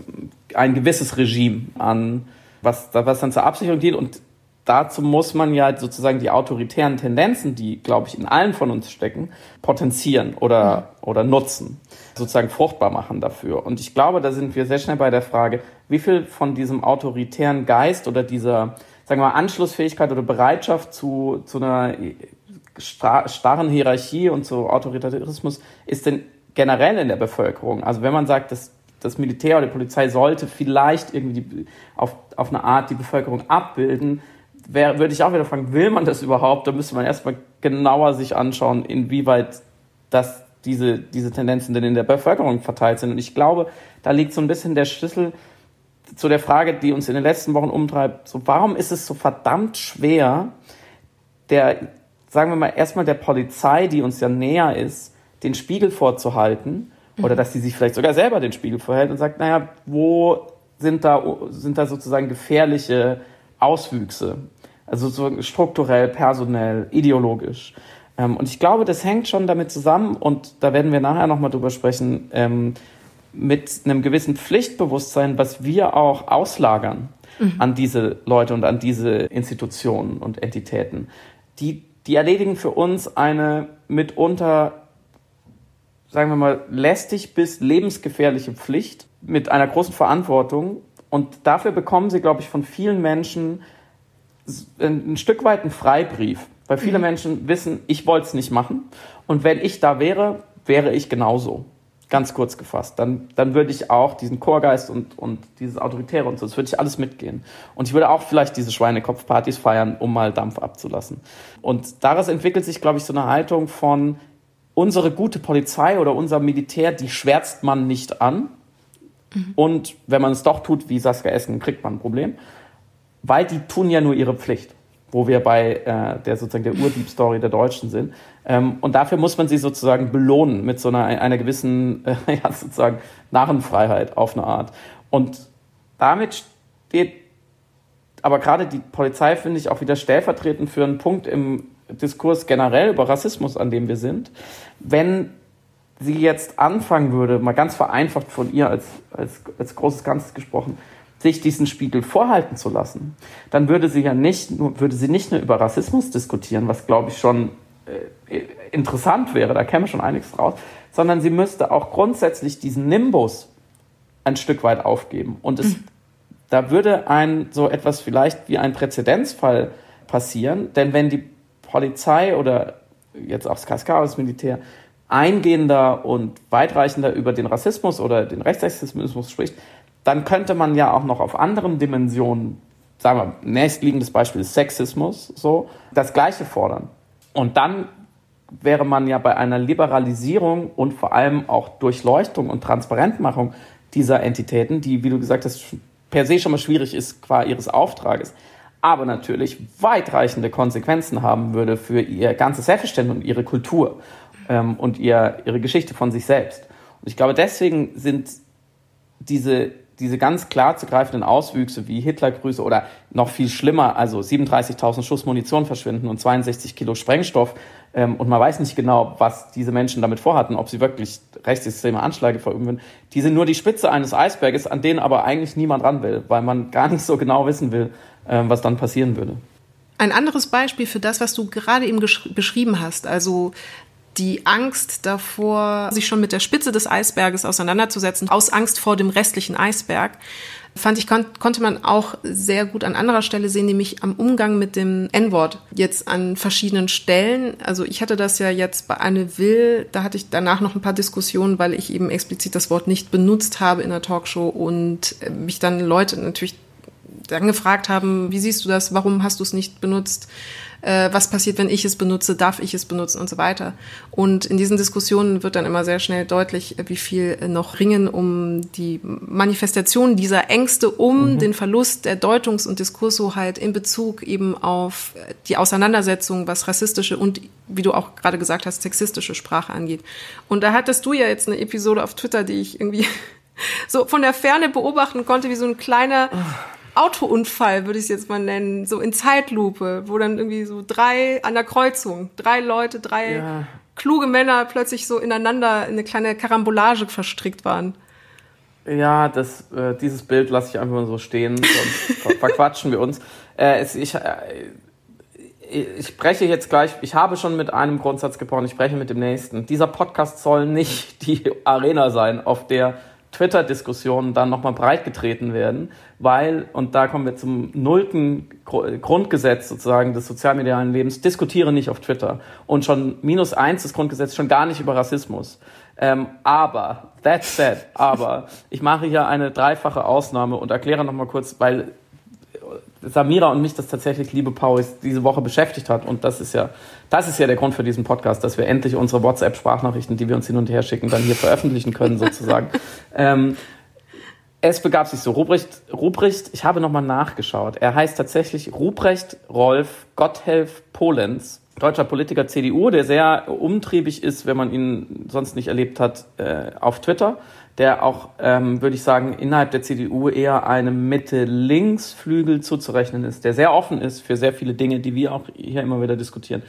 ein gewisses Regime an, was, was dann zur Absicherung dient und dazu muss man ja sozusagen die autoritären Tendenzen, die, glaube ich, in allen von uns stecken, potenzieren oder, oder nutzen, sozusagen fruchtbar machen dafür. Und ich glaube, da sind wir sehr schnell bei der Frage, wie viel von diesem autoritären Geist oder dieser, sagen wir mal, Anschlussfähigkeit oder Bereitschaft zu, zu einer starren Hierarchie und zu Autoritarismus ist denn generell in der Bevölkerung? Also wenn man sagt, dass das Militär oder die Polizei sollte vielleicht irgendwie auf, auf eine Art die Bevölkerung abbilden, wär, würde ich auch wieder fragen, will man das überhaupt? Da müsste man erstmal genauer sich anschauen, inwieweit das diese, diese Tendenzen denn in der Bevölkerung verteilt sind. Und ich glaube, da liegt so ein bisschen der Schlüssel zu der Frage, die uns in den letzten Wochen umtreibt. So, warum ist es so verdammt schwer, der, sagen wir mal, erstmal der Polizei, die uns ja näher ist, den Spiegel vorzuhalten oder dass sie sich vielleicht sogar selber den Spiegel vorhält und sagt, naja, wo sind da, sind da sozusagen gefährliche Auswüchse? Also so strukturell, personell, ideologisch. Ähm, und ich glaube, das hängt schon damit zusammen, und da werden wir nachher nochmal drüber sprechen, ähm, mit einem gewissen Pflichtbewusstsein, was wir auch auslagern mhm. an diese Leute und an diese Institutionen und Entitäten. Die, die erledigen für uns eine mitunter sagen wir mal, lästig bis lebensgefährliche Pflicht mit einer großen Verantwortung. Und dafür bekommen sie, glaube ich, von vielen Menschen ein, Stück weit einen Freibrief. Weil viele mhm. Menschen wissen, ich wollte es nicht machen. Und wenn ich da wäre, wäre ich genauso. Ganz kurz gefasst. Dann, dann würde ich auch diesen Chorgeist und, und dieses Autoritäre und so, das würde ich alles mitgehen. Und ich würde auch vielleicht diese Schweinekopfpartys feiern, um mal Dampf abzulassen. Und daraus entwickelt sich, glaube ich, so eine Haltung von, unsere gute Polizei oder unser Militär, die schwärzt man nicht an. Mhm. Und wenn man es doch tut, wie Saskia Essen, kriegt man ein Problem. Weil die tun ja nur ihre Pflicht, wo wir bei äh, der sozusagen der Urdieb-Story der Deutschen sind. Ähm, und dafür muss man sie sozusagen belohnen mit so einer, einer gewissen äh, ja, sozusagen Narrenfreiheit auf eine Art. Und damit steht aber gerade die Polizei, finde ich, auch wieder stellvertretend für einen Punkt im Diskurs generell über Rassismus, an dem wir sind, wenn sie jetzt anfangen würde, mal ganz vereinfacht von ihr als, als, als großes Ganzes gesprochen, sich diesen Spiegel vorhalten zu lassen, dann würde sie ja nicht nur, würde sie nicht nur über Rassismus diskutieren, was glaube ich schon interessant wäre, da käme schon einiges raus, sondern sie müsste auch grundsätzlich diesen Nimbus ein Stück weit aufgeben. Und es, mhm. da würde ein so etwas vielleicht wie ein Präzedenzfall passieren, denn wenn die Polizei oder jetzt auch das KSK, das Militär, eingehender und weitreichender über den Rassismus oder den Rechtsextremismus spricht, dann könnte man ja auch noch auf anderen Dimensionen, sagen wir, nächstliegendes Beispiel ist Sexismus, so, das Gleiche fordern. Und dann wäre man ja bei einer Liberalisierung und vor allem auch Durchleuchtung und Transparentmachung dieser Entitäten, die, wie du gesagt hast, per se schon mal schwierig ist qua ihres Auftrages, aber natürlich weitreichende Konsequenzen haben würde für ihr ganzes Selbstverständnis und ihre Kultur ähm, und ihr, ihre Geschichte von sich selbst. Und ich glaube, deswegen sind diese, diese ganz klar zu greifenden Auswüchse wie Hitlergrüße oder noch viel schlimmer, also 37.000 Schuss Munition verschwinden und 62 Kilo Sprengstoff ähm, und man weiß nicht genau, was diese Menschen damit vorhatten, ob sie wirklich rechtsextreme Anschläge verüben würden. Die sind nur die Spitze eines Eisberges, an denen aber eigentlich niemand ran will, weil man gar nicht so genau wissen will, ähm, was dann passieren würde. Ein anderes Beispiel für das, was du gerade eben beschrieben hast, also die Angst davor, sich schon mit der Spitze des Eisberges auseinanderzusetzen, aus Angst vor dem restlichen Eisberg, fand ich, kon konnte man auch sehr gut an anderer Stelle sehen, nämlich am Umgang mit dem N-Wort jetzt an verschiedenen Stellen. Also ich hatte das ja jetzt bei Anne Will, da hatte ich danach noch ein paar Diskussionen, weil ich eben explizit das Wort nicht benutzt habe in der Talkshow und mich dann Leute natürlich dann gefragt haben, wie siehst du das, warum hast du es nicht benutzt, äh, was passiert, wenn ich es benutze, darf ich es benutzen und so weiter. Und in diesen Diskussionen wird dann immer sehr schnell deutlich, wie viel noch ringen um die Manifestation dieser Ängste um mhm. den Verlust der Deutungs- und Diskurshoheit in Bezug eben auf die Auseinandersetzung, was rassistische und, wie du auch gerade gesagt hast, sexistische Sprache angeht. Und da hattest du ja jetzt eine Episode auf Twitter, die ich irgendwie so von der Ferne beobachten konnte, wie so ein kleiner Autounfall, würde ich es jetzt mal nennen, so in Zeitlupe, wo dann irgendwie so drei an der Kreuzung, drei Leute, drei ja. kluge Männer plötzlich so ineinander in eine kleine Karambolage verstrickt waren. Ja, das, äh, dieses Bild lasse ich einfach mal so stehen, sonst verquatschen wir uns. Äh, es, ich, äh, ich spreche jetzt gleich, ich habe schon mit einem Grundsatz gebrochen, ich spreche mit dem nächsten. Dieser Podcast soll nicht die Arena sein, auf der Twitter-Diskussionen dann nochmal breitgetreten werden, weil, und da kommen wir zum nullten Grundgesetz sozusagen des sozialmedialen Lebens, diskutiere nicht auf Twitter. Und schon minus eins des Grundgesetzes schon gar nicht über Rassismus. Ähm, aber, that said, aber, ich mache hier eine dreifache Ausnahme und erkläre nochmal kurz, weil Samira und mich das tatsächlich, liebe Paulis, diese Woche beschäftigt hat. Und das ist ja, das ist ja der Grund für diesen Podcast, dass wir endlich unsere WhatsApp-Sprachnachrichten, die wir uns hin und her schicken, dann hier veröffentlichen können, sozusagen. ähm, es begab sich so, Ruprecht, Ruprecht, ich habe nochmal nachgeschaut. Er heißt tatsächlich Ruprecht Rolf Gotthelf Polenz, deutscher Politiker CDU, der sehr umtriebig ist, wenn man ihn sonst nicht erlebt hat, äh, auf Twitter der auch, ähm, würde ich sagen, innerhalb der CDU eher einem Mitte-Links-Flügel zuzurechnen ist, der sehr offen ist für sehr viele Dinge, die wir auch hier immer wieder diskutieren.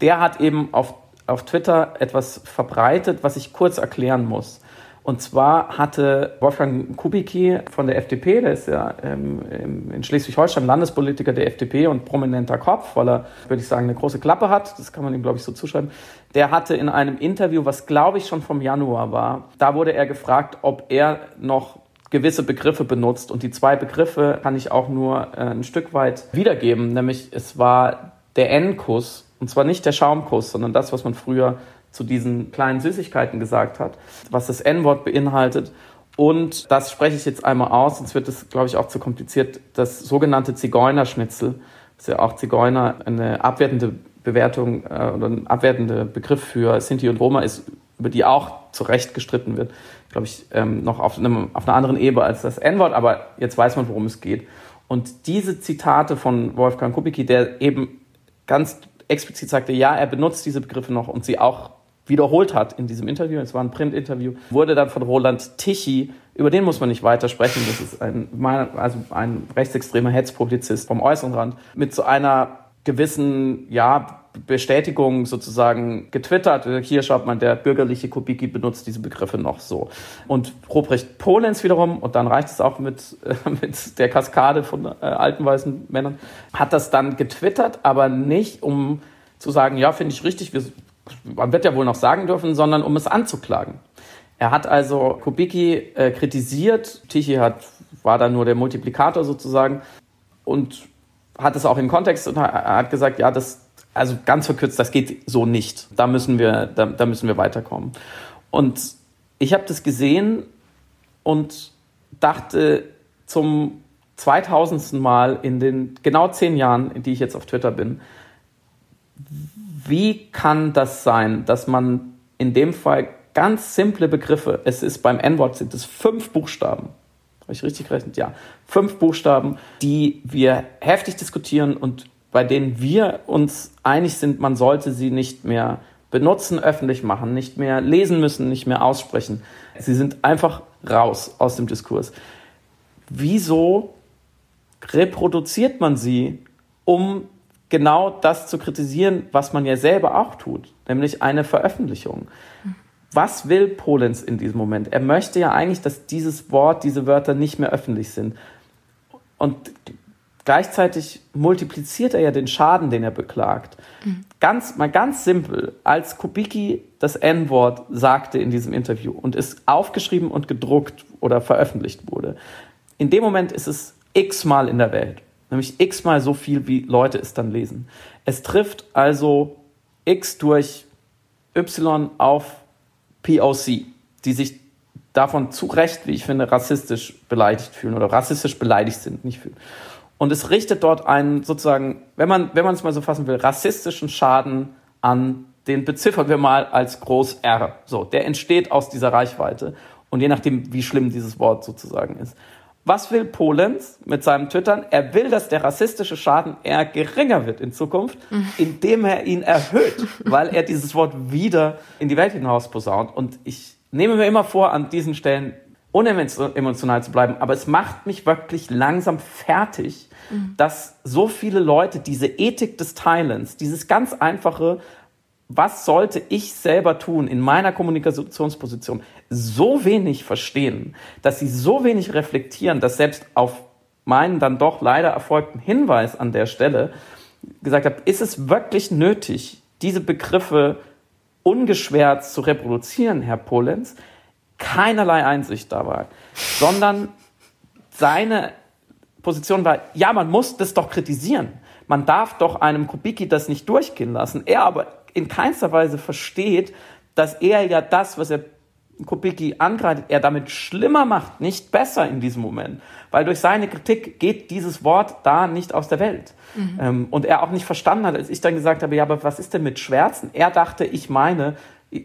Der hat eben auf, auf Twitter etwas verbreitet, was ich kurz erklären muss. Und zwar hatte Wolfgang Kubicki von der FDP, der ist ja ähm, in Schleswig-Holstein Landespolitiker der FDP und prominenter Kopf, weil er, würde ich sagen, eine große Klappe hat, das kann man ihm, glaube ich, so zuschreiben, der hatte in einem Interview, was, glaube ich, schon vom Januar war, da wurde er gefragt, ob er noch gewisse Begriffe benutzt. Und die zwei Begriffe kann ich auch nur äh, ein Stück weit wiedergeben, nämlich es war der N-Kuss, und zwar nicht der Schaumkuss, sondern das, was man früher zu diesen kleinen Süßigkeiten gesagt hat, was das N-Wort beinhaltet. Und das spreche ich jetzt einmal aus, sonst wird es, glaube ich, auch zu kompliziert. Das sogenannte Zigeunerschnitzel, das ist ja auch Zigeuner eine abwertende Bewertung äh, oder ein abwertender Begriff für Sinti und Roma ist, über die auch zu Recht gestritten wird, glaube ich, ähm, noch auf, einem, auf einer anderen Ebene als das N-Wort, aber jetzt weiß man, worum es geht. Und diese Zitate von Wolfgang Kubicki, der eben ganz explizit sagte, ja, er benutzt diese Begriffe noch und sie auch wiederholt hat in diesem Interview, es war ein Print-Interview, wurde dann von Roland Tichy, über den muss man nicht weiter sprechen, das ist ein, also ein rechtsextremer Hetzpublizist vom äußeren Rand, mit so einer gewissen, ja, Bestätigung sozusagen getwittert. Hier schaut man, der bürgerliche Kubicki benutzt diese Begriffe noch so. Und Ruprecht Polenz wiederum, und dann reicht es auch mit, äh, mit der Kaskade von äh, alten weißen Männern, hat das dann getwittert, aber nicht um zu sagen, ja, finde ich richtig, wir man wird ja wohl noch sagen dürfen, sondern um es anzuklagen. Er hat also Kubicki äh, kritisiert, Tichy hat, war da nur der Multiplikator sozusagen und hat es auch im Kontext und hat gesagt, ja, das, also ganz verkürzt, das geht so nicht. Da müssen wir, da, da müssen wir weiterkommen. Und ich habe das gesehen und dachte zum 2000. Mal in den genau zehn Jahren, in die ich jetzt auf Twitter bin, wie kann das sein, dass man in dem Fall ganz simple Begriffe, es ist beim N-Wort sind es fünf Buchstaben, habe ich richtig gerechnet? Ja, fünf Buchstaben, die wir heftig diskutieren und bei denen wir uns einig sind, man sollte sie nicht mehr benutzen, öffentlich machen, nicht mehr lesen müssen, nicht mehr aussprechen. Sie sind einfach raus aus dem Diskurs. Wieso reproduziert man sie, um genau das zu kritisieren, was man ja selber auch tut, nämlich eine Veröffentlichung. Was will Polenz in diesem Moment? Er möchte ja eigentlich, dass dieses Wort, diese Wörter nicht mehr öffentlich sind. Und gleichzeitig multipliziert er ja den Schaden, den er beklagt. Mhm. Ganz, mal ganz simpel, als Kubicki das N-Wort sagte in diesem Interview und es aufgeschrieben und gedruckt oder veröffentlicht wurde, in dem Moment ist es x-mal in der Welt nämlich x-mal so viel, wie Leute es dann lesen. Es trifft also x durch y auf POC, die sich davon zu Recht, wie ich finde, rassistisch beleidigt fühlen oder rassistisch beleidigt sind, nicht fühlen. Und es richtet dort einen sozusagen, wenn man, wenn man es mal so fassen will, rassistischen Schaden an, den beziffern wir mal als groß R. So, der entsteht aus dieser Reichweite. Und je nachdem, wie schlimm dieses Wort sozusagen ist. Was will Polenz mit seinem Twittern? Er will, dass der rassistische Schaden eher geringer wird in Zukunft, mhm. indem er ihn erhöht, weil er dieses Wort wieder in die Welt hinaus posaunt. Und ich nehme mir immer vor, an diesen Stellen unemotional zu bleiben, aber es macht mich wirklich langsam fertig, mhm. dass so viele Leute diese Ethik des Teilens, dieses ganz einfache, was sollte ich selber tun in meiner Kommunikationsposition, so wenig verstehen, dass sie so wenig reflektieren, dass selbst auf meinen dann doch leider erfolgten Hinweis an der Stelle gesagt habe, ist es wirklich nötig, diese Begriffe ungeschwert zu reproduzieren, Herr Polenz? Keinerlei Einsicht dabei, sondern seine Position war, ja, man muss das doch kritisieren. Man darf doch einem Kubicki das nicht durchgehen lassen. Er aber in keinster Weise versteht, dass er ja das, was er Kubicki angreift, er damit schlimmer macht, nicht besser in diesem Moment. Weil durch seine Kritik geht dieses Wort da nicht aus der Welt. Mhm. Ähm, und er auch nicht verstanden hat, als ich dann gesagt habe, ja, aber was ist denn mit Schwärzen? Er dachte, ich meine,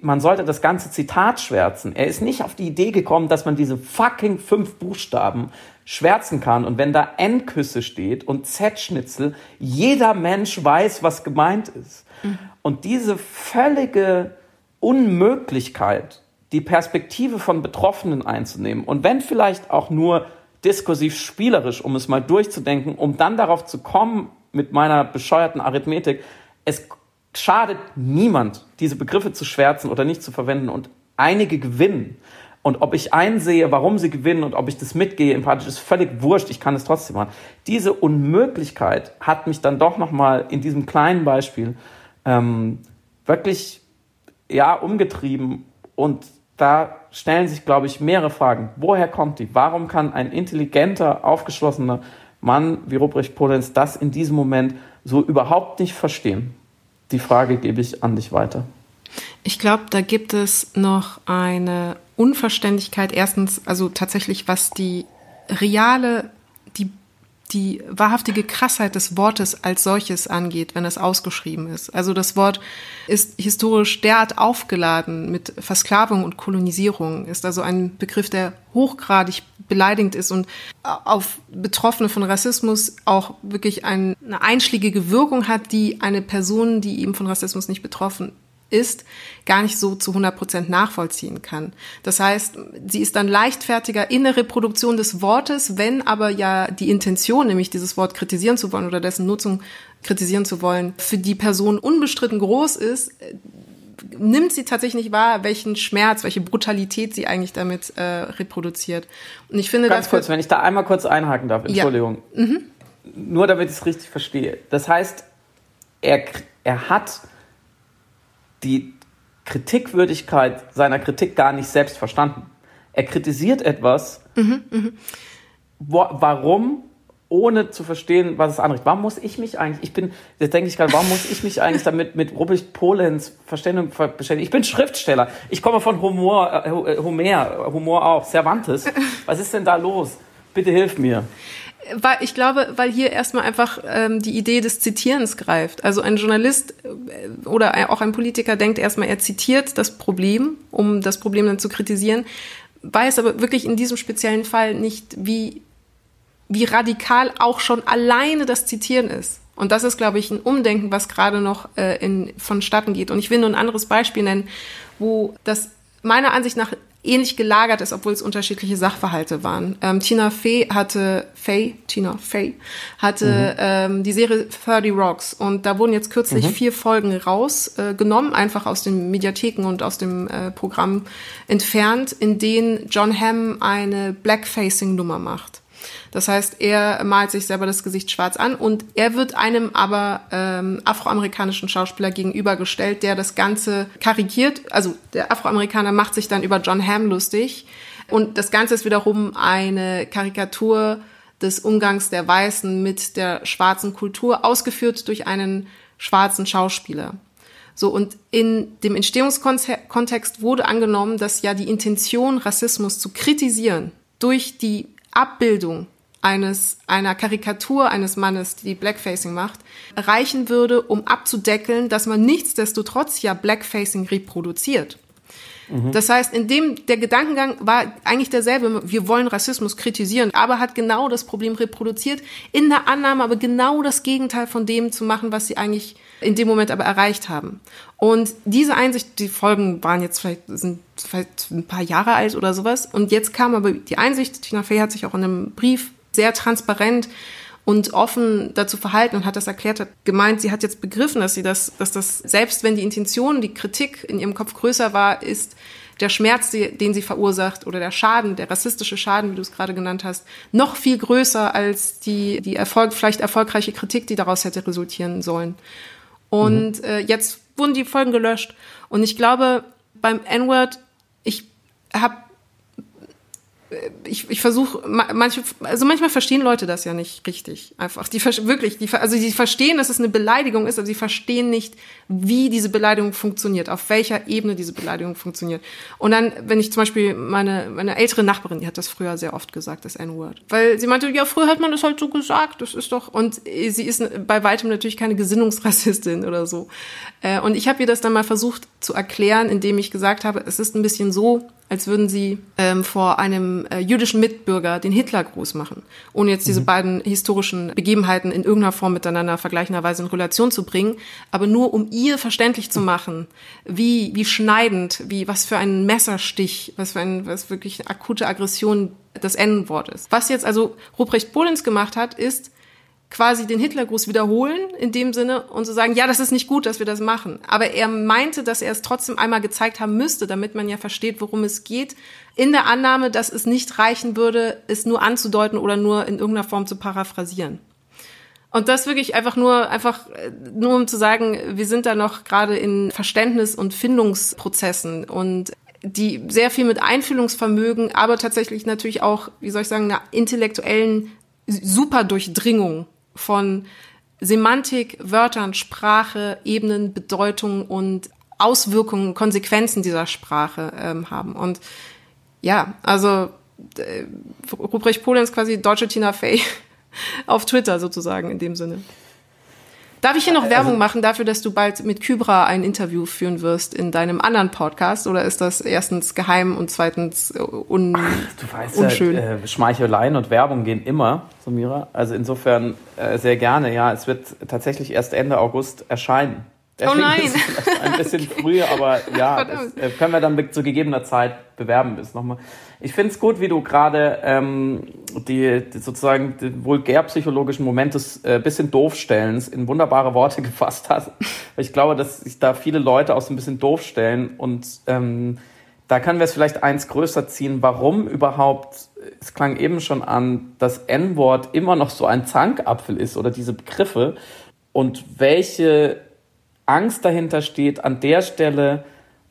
man sollte das ganze Zitat schwärzen. Er ist nicht auf die Idee gekommen, dass man diese fucking fünf Buchstaben schwärzen kann. Und wenn da N-Küsse steht und Z-Schnitzel, jeder Mensch weiß, was gemeint ist. Mhm. Und diese völlige Unmöglichkeit, die Perspektive von Betroffenen einzunehmen und wenn vielleicht auch nur diskursiv spielerisch, um es mal durchzudenken, um dann darauf zu kommen mit meiner bescheuerten Arithmetik, es schadet niemand, diese Begriffe zu schwärzen oder nicht zu verwenden und einige gewinnen. Und ob ich einsehe, warum sie gewinnen und ob ich das mitgehe, empathisch, ist völlig wurscht. Ich kann es trotzdem machen. Diese Unmöglichkeit hat mich dann doch nochmal in diesem kleinen Beispiel ähm, wirklich ja umgetrieben und da stellen sich, glaube ich, mehrere Fragen. Woher kommt die? Warum kann ein intelligenter, aufgeschlossener Mann wie Ruprecht Polenz das in diesem Moment so überhaupt nicht verstehen? Die Frage gebe ich an dich weiter. Ich glaube, da gibt es noch eine Unverständlichkeit. Erstens, also tatsächlich, was die reale die wahrhaftige Krassheit des Wortes als solches angeht, wenn es ausgeschrieben ist. Also das Wort ist historisch derart aufgeladen mit Versklavung und Kolonisierung, ist also ein Begriff, der hochgradig beleidigend ist und auf Betroffene von Rassismus auch wirklich eine einschlägige Wirkung hat, die eine Person, die eben von Rassismus nicht betroffen ist, gar nicht so zu 100 Prozent nachvollziehen kann. Das heißt, sie ist dann leichtfertiger in der Reproduktion des Wortes, wenn aber ja die Intention, nämlich dieses Wort kritisieren zu wollen oder dessen Nutzung kritisieren zu wollen, für die Person unbestritten groß ist, nimmt sie tatsächlich nicht wahr, welchen Schmerz, welche Brutalität sie eigentlich damit äh, reproduziert. Und ich finde, ganz kurz, wenn ich da einmal kurz einhaken darf, Entschuldigung, ja. mhm. nur damit ich es richtig verstehe. Das heißt, er er hat die Kritikwürdigkeit seiner Kritik gar nicht selbst verstanden. Er kritisiert etwas, mhm, mh. wo, warum, ohne zu verstehen, was es anrichtet. Warum muss ich mich eigentlich, ich bin, jetzt denke ich gerade, warum muss ich mich eigentlich damit mit Ruprecht Polenz Verständigung beschäftigen? Ich bin Schriftsteller. Ich komme von Humor, äh, Homer, Humor auch, Cervantes. Was ist denn da los? Bitte hilf mir. Weil ich glaube, weil hier erstmal einfach ähm, die Idee des Zitierens greift. Also ein Journalist äh, oder auch ein Politiker denkt erstmal, er zitiert das Problem, um das Problem dann zu kritisieren, weiß aber wirklich in diesem speziellen Fall nicht, wie, wie radikal auch schon alleine das Zitieren ist. Und das ist, glaube ich, ein Umdenken, was gerade noch äh, in, vonstatten geht. Und ich will nur ein anderes Beispiel nennen, wo das meiner Ansicht nach ähnlich gelagert ist, obwohl es unterschiedliche Sachverhalte waren. Ähm, Tina Fey hatte, Fey, Tina Fey, hatte mhm. ähm, die Serie 30 Rocks und da wurden jetzt kürzlich mhm. vier Folgen rausgenommen, äh, einfach aus den Mediatheken und aus dem äh, Programm entfernt, in denen John Hamm eine Blackfacing-Nummer macht. Das heißt, er malt sich selber das Gesicht schwarz an und er wird einem aber ähm, afroamerikanischen Schauspieler gegenübergestellt, der das Ganze karikiert. Also der Afroamerikaner macht sich dann über John Hamm lustig und das Ganze ist wiederum eine Karikatur des Umgangs der Weißen mit der schwarzen Kultur, ausgeführt durch einen schwarzen Schauspieler. So, und in dem Entstehungskontext wurde angenommen, dass ja die Intention, Rassismus zu kritisieren, durch die Abbildung eines, einer Karikatur eines Mannes, die Blackfacing macht, reichen würde, um abzudeckeln, dass man nichtsdestotrotz ja Blackfacing reproduziert. Mhm. Das heißt, in dem, der Gedankengang war eigentlich derselbe. Wir wollen Rassismus kritisieren, aber hat genau das Problem reproduziert, in der Annahme aber genau das Gegenteil von dem zu machen, was sie eigentlich in dem Moment aber erreicht haben. Und diese Einsicht, die Folgen waren jetzt vielleicht, sind vielleicht ein paar Jahre alt oder sowas. Und jetzt kam aber die Einsicht, Tina Fey hat sich auch in einem Brief sehr transparent und offen dazu verhalten und hat das erklärt, hat gemeint, sie hat jetzt begriffen, dass sie das, dass das, selbst wenn die Intention, die Kritik in ihrem Kopf größer war, ist der Schmerz, den sie verursacht oder der Schaden, der rassistische Schaden, wie du es gerade genannt hast, noch viel größer als die, die Erfolg, vielleicht erfolgreiche Kritik, die daraus hätte resultieren sollen. Und mhm. äh, jetzt wurden die Folgen gelöscht. Und ich glaube, beim N-Word, ich habe ich, ich versuche, manche, also manchmal verstehen Leute das ja nicht richtig. Einfach, die wirklich, die, also die verstehen, dass es eine Beleidigung ist, aber sie verstehen nicht, wie diese Beleidigung funktioniert, auf welcher Ebene diese Beleidigung funktioniert. Und dann, wenn ich zum Beispiel meine, meine ältere Nachbarin, die hat das früher sehr oft gesagt, das N-Word. Weil sie meinte, ja, früher hat man das halt so gesagt, das ist doch, und sie ist bei weitem natürlich keine Gesinnungsrassistin oder so. Äh, und ich habe ihr das dann mal versucht zu erklären, indem ich gesagt habe, es ist ein bisschen so, als würden sie ähm, vor einem äh, jüdischen Mitbürger den Hitlergruß machen, ohne jetzt diese mhm. beiden historischen Begebenheiten in irgendeiner Form miteinander vergleichenderweise in Relation zu bringen, aber nur um ihr verständlich zu machen, wie, wie schneidend, wie, was für ein Messerstich, was für ein, was wirklich akute Aggression das N-Wort ist. Was jetzt also Ruprecht Polenz gemacht hat, ist, quasi den Hitlergruß wiederholen in dem Sinne und zu so sagen, ja, das ist nicht gut, dass wir das machen. Aber er meinte, dass er es trotzdem einmal gezeigt haben müsste, damit man ja versteht, worum es geht, in der Annahme, dass es nicht reichen würde, es nur anzudeuten oder nur in irgendeiner Form zu paraphrasieren. Und das wirklich einfach nur, einfach nur um zu sagen, wir sind da noch gerade in Verständnis- und Findungsprozessen und die sehr viel mit Einfühlungsvermögen, aber tatsächlich natürlich auch, wie soll ich sagen, einer intellektuellen Superdurchdringung von Semantik, Wörtern, Sprache, Ebenen, Bedeutung und Auswirkungen, Konsequenzen dieser Sprache ähm, haben. Und ja, also äh, Ruprecht Polenz quasi deutsche Tina Fey auf Twitter sozusagen in dem Sinne. Darf ich hier noch Werbung also, machen dafür, dass du bald mit Kybra ein Interview führen wirst in deinem anderen Podcast? Oder ist das erstens geheim und zweitens äh, un Ach, du weißt unschön? Ja, äh, Schmeicheleien und Werbung gehen immer, Samira. Also insofern äh, sehr gerne. Ja, es wird tatsächlich erst Ende August erscheinen. Oh nein. ein bisschen früh, aber ja, das äh, können wir dann zu gegebener Zeit bewerben bis nochmal. Ich finde es gut, wie du gerade ähm, die, die, sozusagen den vulgärpsychologischen Moment des äh, bisschen Doofstellens in wunderbare Worte gefasst hast. ich glaube, dass sich da viele Leute auch so ein bisschen doof stellen und ähm, da können wir es vielleicht eins größer ziehen, warum überhaupt, es klang eben schon an, das N-Wort immer noch so ein Zankapfel ist oder diese Begriffe und welche Angst dahinter steht, an der Stelle,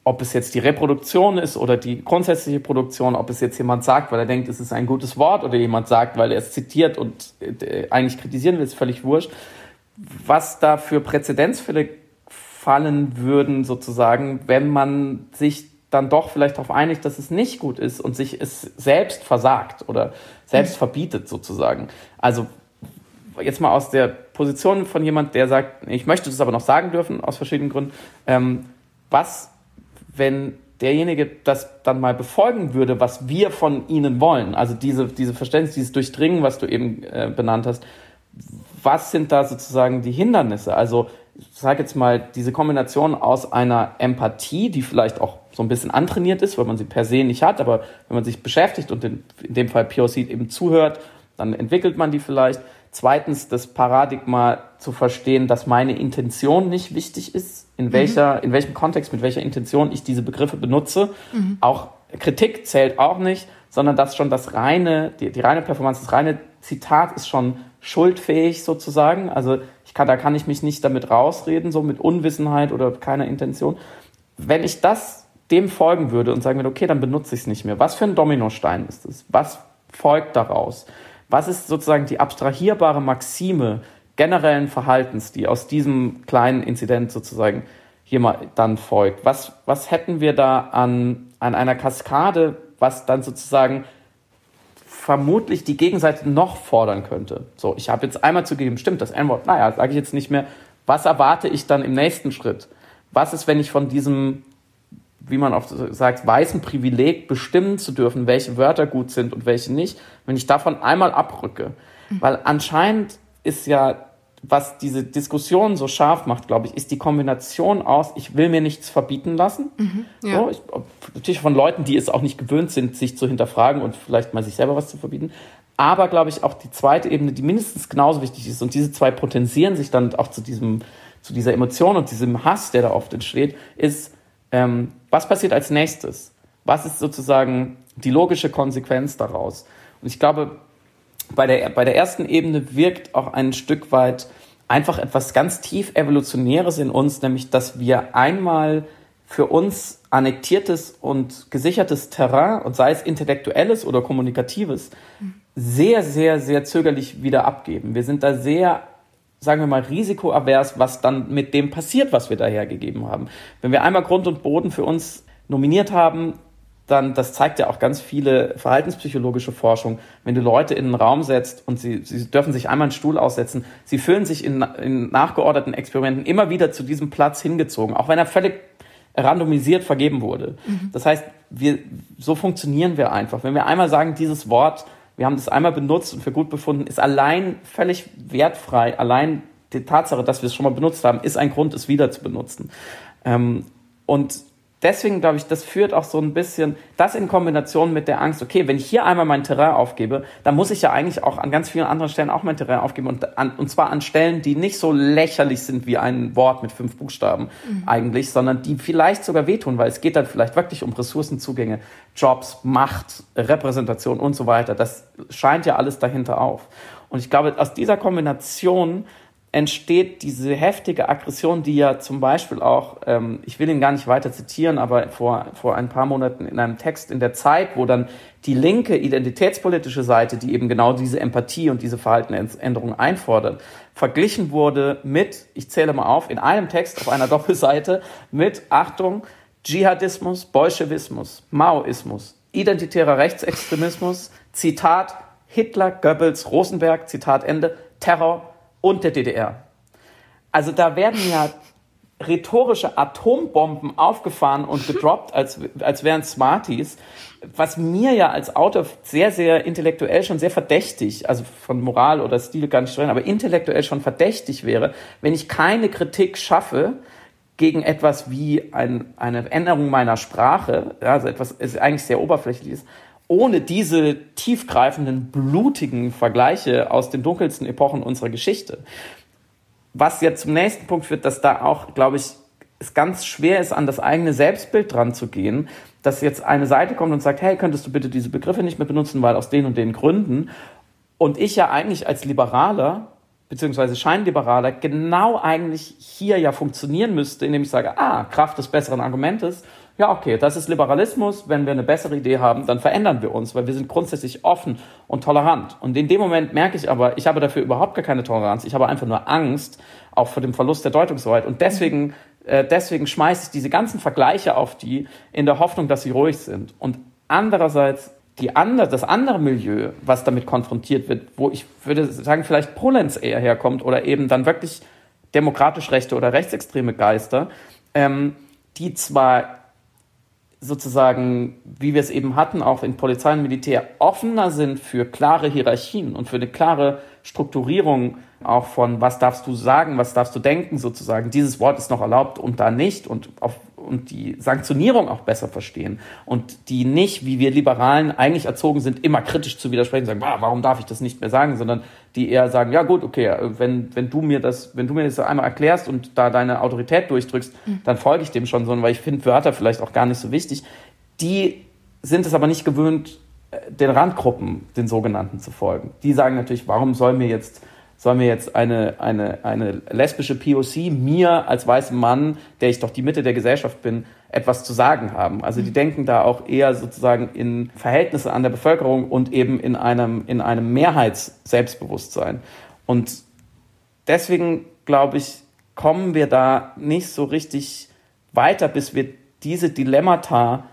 ob es jetzt die Reproduktion ist oder die grundsätzliche Produktion, ob es jetzt jemand sagt, weil er denkt, es ist ein gutes Wort, oder jemand sagt, weil er es zitiert und äh, eigentlich kritisieren will, ist völlig wurscht. Was da für Präzedenzfälle fallen würden, sozusagen, wenn man sich dann doch vielleicht darauf einigt, dass es nicht gut ist und sich es selbst versagt oder selbst verbietet, sozusagen. Also jetzt mal aus der Position von jemand, der sagt, ich möchte das aber noch sagen dürfen, aus verschiedenen Gründen, ähm, was, wenn derjenige das dann mal befolgen würde, was wir von ihnen wollen, also diese, diese Verständnis, dieses Durchdringen, was du eben äh, benannt hast, was sind da sozusagen die Hindernisse? Also ich sage jetzt mal, diese Kombination aus einer Empathie, die vielleicht auch so ein bisschen antrainiert ist, weil man sie per se nicht hat, aber wenn man sich beschäftigt und in, in dem Fall POC eben zuhört, dann entwickelt man die vielleicht Zweitens das Paradigma zu verstehen, dass meine Intention nicht wichtig ist, in mhm. welcher, mhm. in welchem Kontext, mit welcher Intention ich diese Begriffe benutze. Mhm. Auch Kritik zählt auch nicht, sondern dass schon das reine, die, die reine Performance, das reine Zitat ist schon schuldfähig sozusagen. Also ich kann, da kann ich mich nicht damit rausreden, so mit Unwissenheit oder keiner Intention. Wenn ich das dem folgen würde und sagen würde, okay, dann benutze ich es nicht mehr. Was für ein Dominostein ist es? Was folgt daraus? Was ist sozusagen die abstrahierbare Maxime generellen Verhaltens, die aus diesem kleinen Inzident sozusagen hier mal dann folgt? Was, was hätten wir da an, an einer Kaskade, was dann sozusagen vermutlich die Gegenseite noch fordern könnte? So, ich habe jetzt einmal zugegeben, stimmt, das N-Wort, naja, sage ich jetzt nicht mehr. Was erwarte ich dann im nächsten Schritt? Was ist, wenn ich von diesem wie man oft sagt, weißen Privileg bestimmen zu dürfen, welche Wörter gut sind und welche nicht, wenn ich davon einmal abrücke. Mhm. Weil anscheinend ist ja, was diese Diskussion so scharf macht, glaube ich, ist die Kombination aus, ich will mir nichts verbieten lassen. Mhm, ja. so, ich, natürlich von Leuten, die es auch nicht gewöhnt sind, sich zu hinterfragen und vielleicht mal sich selber was zu verbieten. Aber, glaube ich, auch die zweite Ebene, die mindestens genauso wichtig ist. Und diese zwei potenzieren sich dann auch zu diesem, zu dieser Emotion und diesem Hass, der da oft entsteht, ist, ähm, was passiert als nächstes? Was ist sozusagen die logische Konsequenz daraus? Und ich glaube, bei der, bei der ersten Ebene wirkt auch ein Stück weit einfach etwas ganz tief Evolutionäres in uns, nämlich, dass wir einmal für uns annektiertes und gesichertes Terrain, und sei es intellektuelles oder kommunikatives, sehr, sehr, sehr zögerlich wieder abgeben. Wir sind da sehr, sagen wir mal, risikoavers, was dann mit dem passiert, was wir da hergegeben haben. Wenn wir einmal Grund und Boden für uns nominiert haben, dann, das zeigt ja auch ganz viele verhaltenspsychologische Forschung, wenn du Leute in einen Raum setzt und sie, sie dürfen sich einmal einen Stuhl aussetzen, sie fühlen sich in, in nachgeordneten Experimenten immer wieder zu diesem Platz hingezogen, auch wenn er völlig randomisiert vergeben wurde. Mhm. Das heißt, wir, so funktionieren wir einfach. Wenn wir einmal sagen, dieses Wort, wir haben das einmal benutzt und für gut befunden, ist allein völlig wertfrei. Allein die Tatsache, dass wir es schon mal benutzt haben, ist ein Grund, es wieder zu benutzen. Ähm, und deswegen glaube ich, das führt auch so ein bisschen, das in Kombination mit der Angst, okay, wenn ich hier einmal mein Terrain aufgebe, dann muss ich ja eigentlich auch an ganz vielen anderen Stellen auch mein Terrain aufgeben und, an, und zwar an Stellen, die nicht so lächerlich sind wie ein Wort mit fünf Buchstaben mhm. eigentlich, sondern die vielleicht sogar wehtun, weil es geht dann vielleicht wirklich um Ressourcenzugänge, Jobs, Macht, Repräsentation und so weiter. Das scheint ja alles dahinter auf. Und ich glaube, aus dieser Kombination entsteht diese heftige Aggression, die ja zum Beispiel auch, ähm, ich will ihn gar nicht weiter zitieren, aber vor, vor ein paar Monaten in einem Text in der Zeit, wo dann die linke identitätspolitische Seite, die eben genau diese Empathie und diese Verhaltensänderung einfordert, verglichen wurde mit, ich zähle mal auf, in einem Text auf einer Doppelseite mit, Achtung, Dschihadismus, Bolschewismus, Maoismus, identitärer Rechtsextremismus, Zitat, Hitler, Goebbels, Rosenberg, Zitat Ende, Terror, und der DDR. Also da werden ja rhetorische Atombomben aufgefahren und gedroppt, als, als wären Smarties, was mir ja als Autor sehr, sehr intellektuell schon sehr verdächtig, also von Moral oder Stil gar nicht drin, aber intellektuell schon verdächtig wäre, wenn ich keine Kritik schaffe gegen etwas wie ein, eine Änderung meiner Sprache, also etwas ist eigentlich sehr oberflächliches, ohne diese tiefgreifenden, blutigen Vergleiche aus den dunkelsten Epochen unserer Geschichte. Was jetzt zum nächsten Punkt führt, dass da auch, glaube ich, es ganz schwer ist, an das eigene Selbstbild dran zu gehen, dass jetzt eine Seite kommt und sagt, hey, könntest du bitte diese Begriffe nicht mehr benutzen, weil aus den und den Gründen. Und ich ja eigentlich als Liberaler, beziehungsweise Scheinliberaler, genau eigentlich hier ja funktionieren müsste, indem ich sage, ah, Kraft des besseren Argumentes ja, okay, das ist Liberalismus. Wenn wir eine bessere Idee haben, dann verändern wir uns, weil wir sind grundsätzlich offen und tolerant. Und in dem Moment merke ich aber, ich habe dafür überhaupt gar keine Toleranz. Ich habe einfach nur Angst, auch vor dem Verlust der Deutungshoheit. Und deswegen, äh, deswegen schmeiße ich diese ganzen Vergleiche auf die, in der Hoffnung, dass sie ruhig sind. Und andererseits die andere, das andere Milieu, was damit konfrontiert wird, wo ich würde sagen, vielleicht Polenz eher herkommt oder eben dann wirklich demokratisch rechte oder rechtsextreme Geister, ähm, die zwar sozusagen, wie wir es eben hatten, auch in Polizei und Militär offener sind für klare Hierarchien und für eine klare Strukturierung auch von was darfst du sagen, was darfst du denken sozusagen. Dieses Wort ist noch erlaubt und da nicht und auf, und die Sanktionierung auch besser verstehen und die nicht, wie wir Liberalen eigentlich erzogen sind, immer kritisch zu widersprechen, sagen, warum darf ich das nicht mehr sagen, sondern die eher sagen, ja gut, okay, wenn, wenn du mir das, wenn du mir das einmal erklärst und da deine Autorität durchdrückst, mhm. dann folge ich dem schon so, weil ich finde Wörter vielleicht auch gar nicht so wichtig. Die sind es aber nicht gewöhnt, äh, den Randgruppen, den sogenannten, zu folgen. Die sagen natürlich, warum soll mir jetzt soll mir jetzt eine, eine, eine lesbische POC mir als weißem Mann, der ich doch die Mitte der Gesellschaft bin, etwas zu sagen haben. Also die mhm. denken da auch eher sozusagen in Verhältnisse an der Bevölkerung und eben in einem, in einem Mehrheits-Selbstbewusstsein. Und deswegen, glaube ich, kommen wir da nicht so richtig weiter, bis wir diese Dilemmata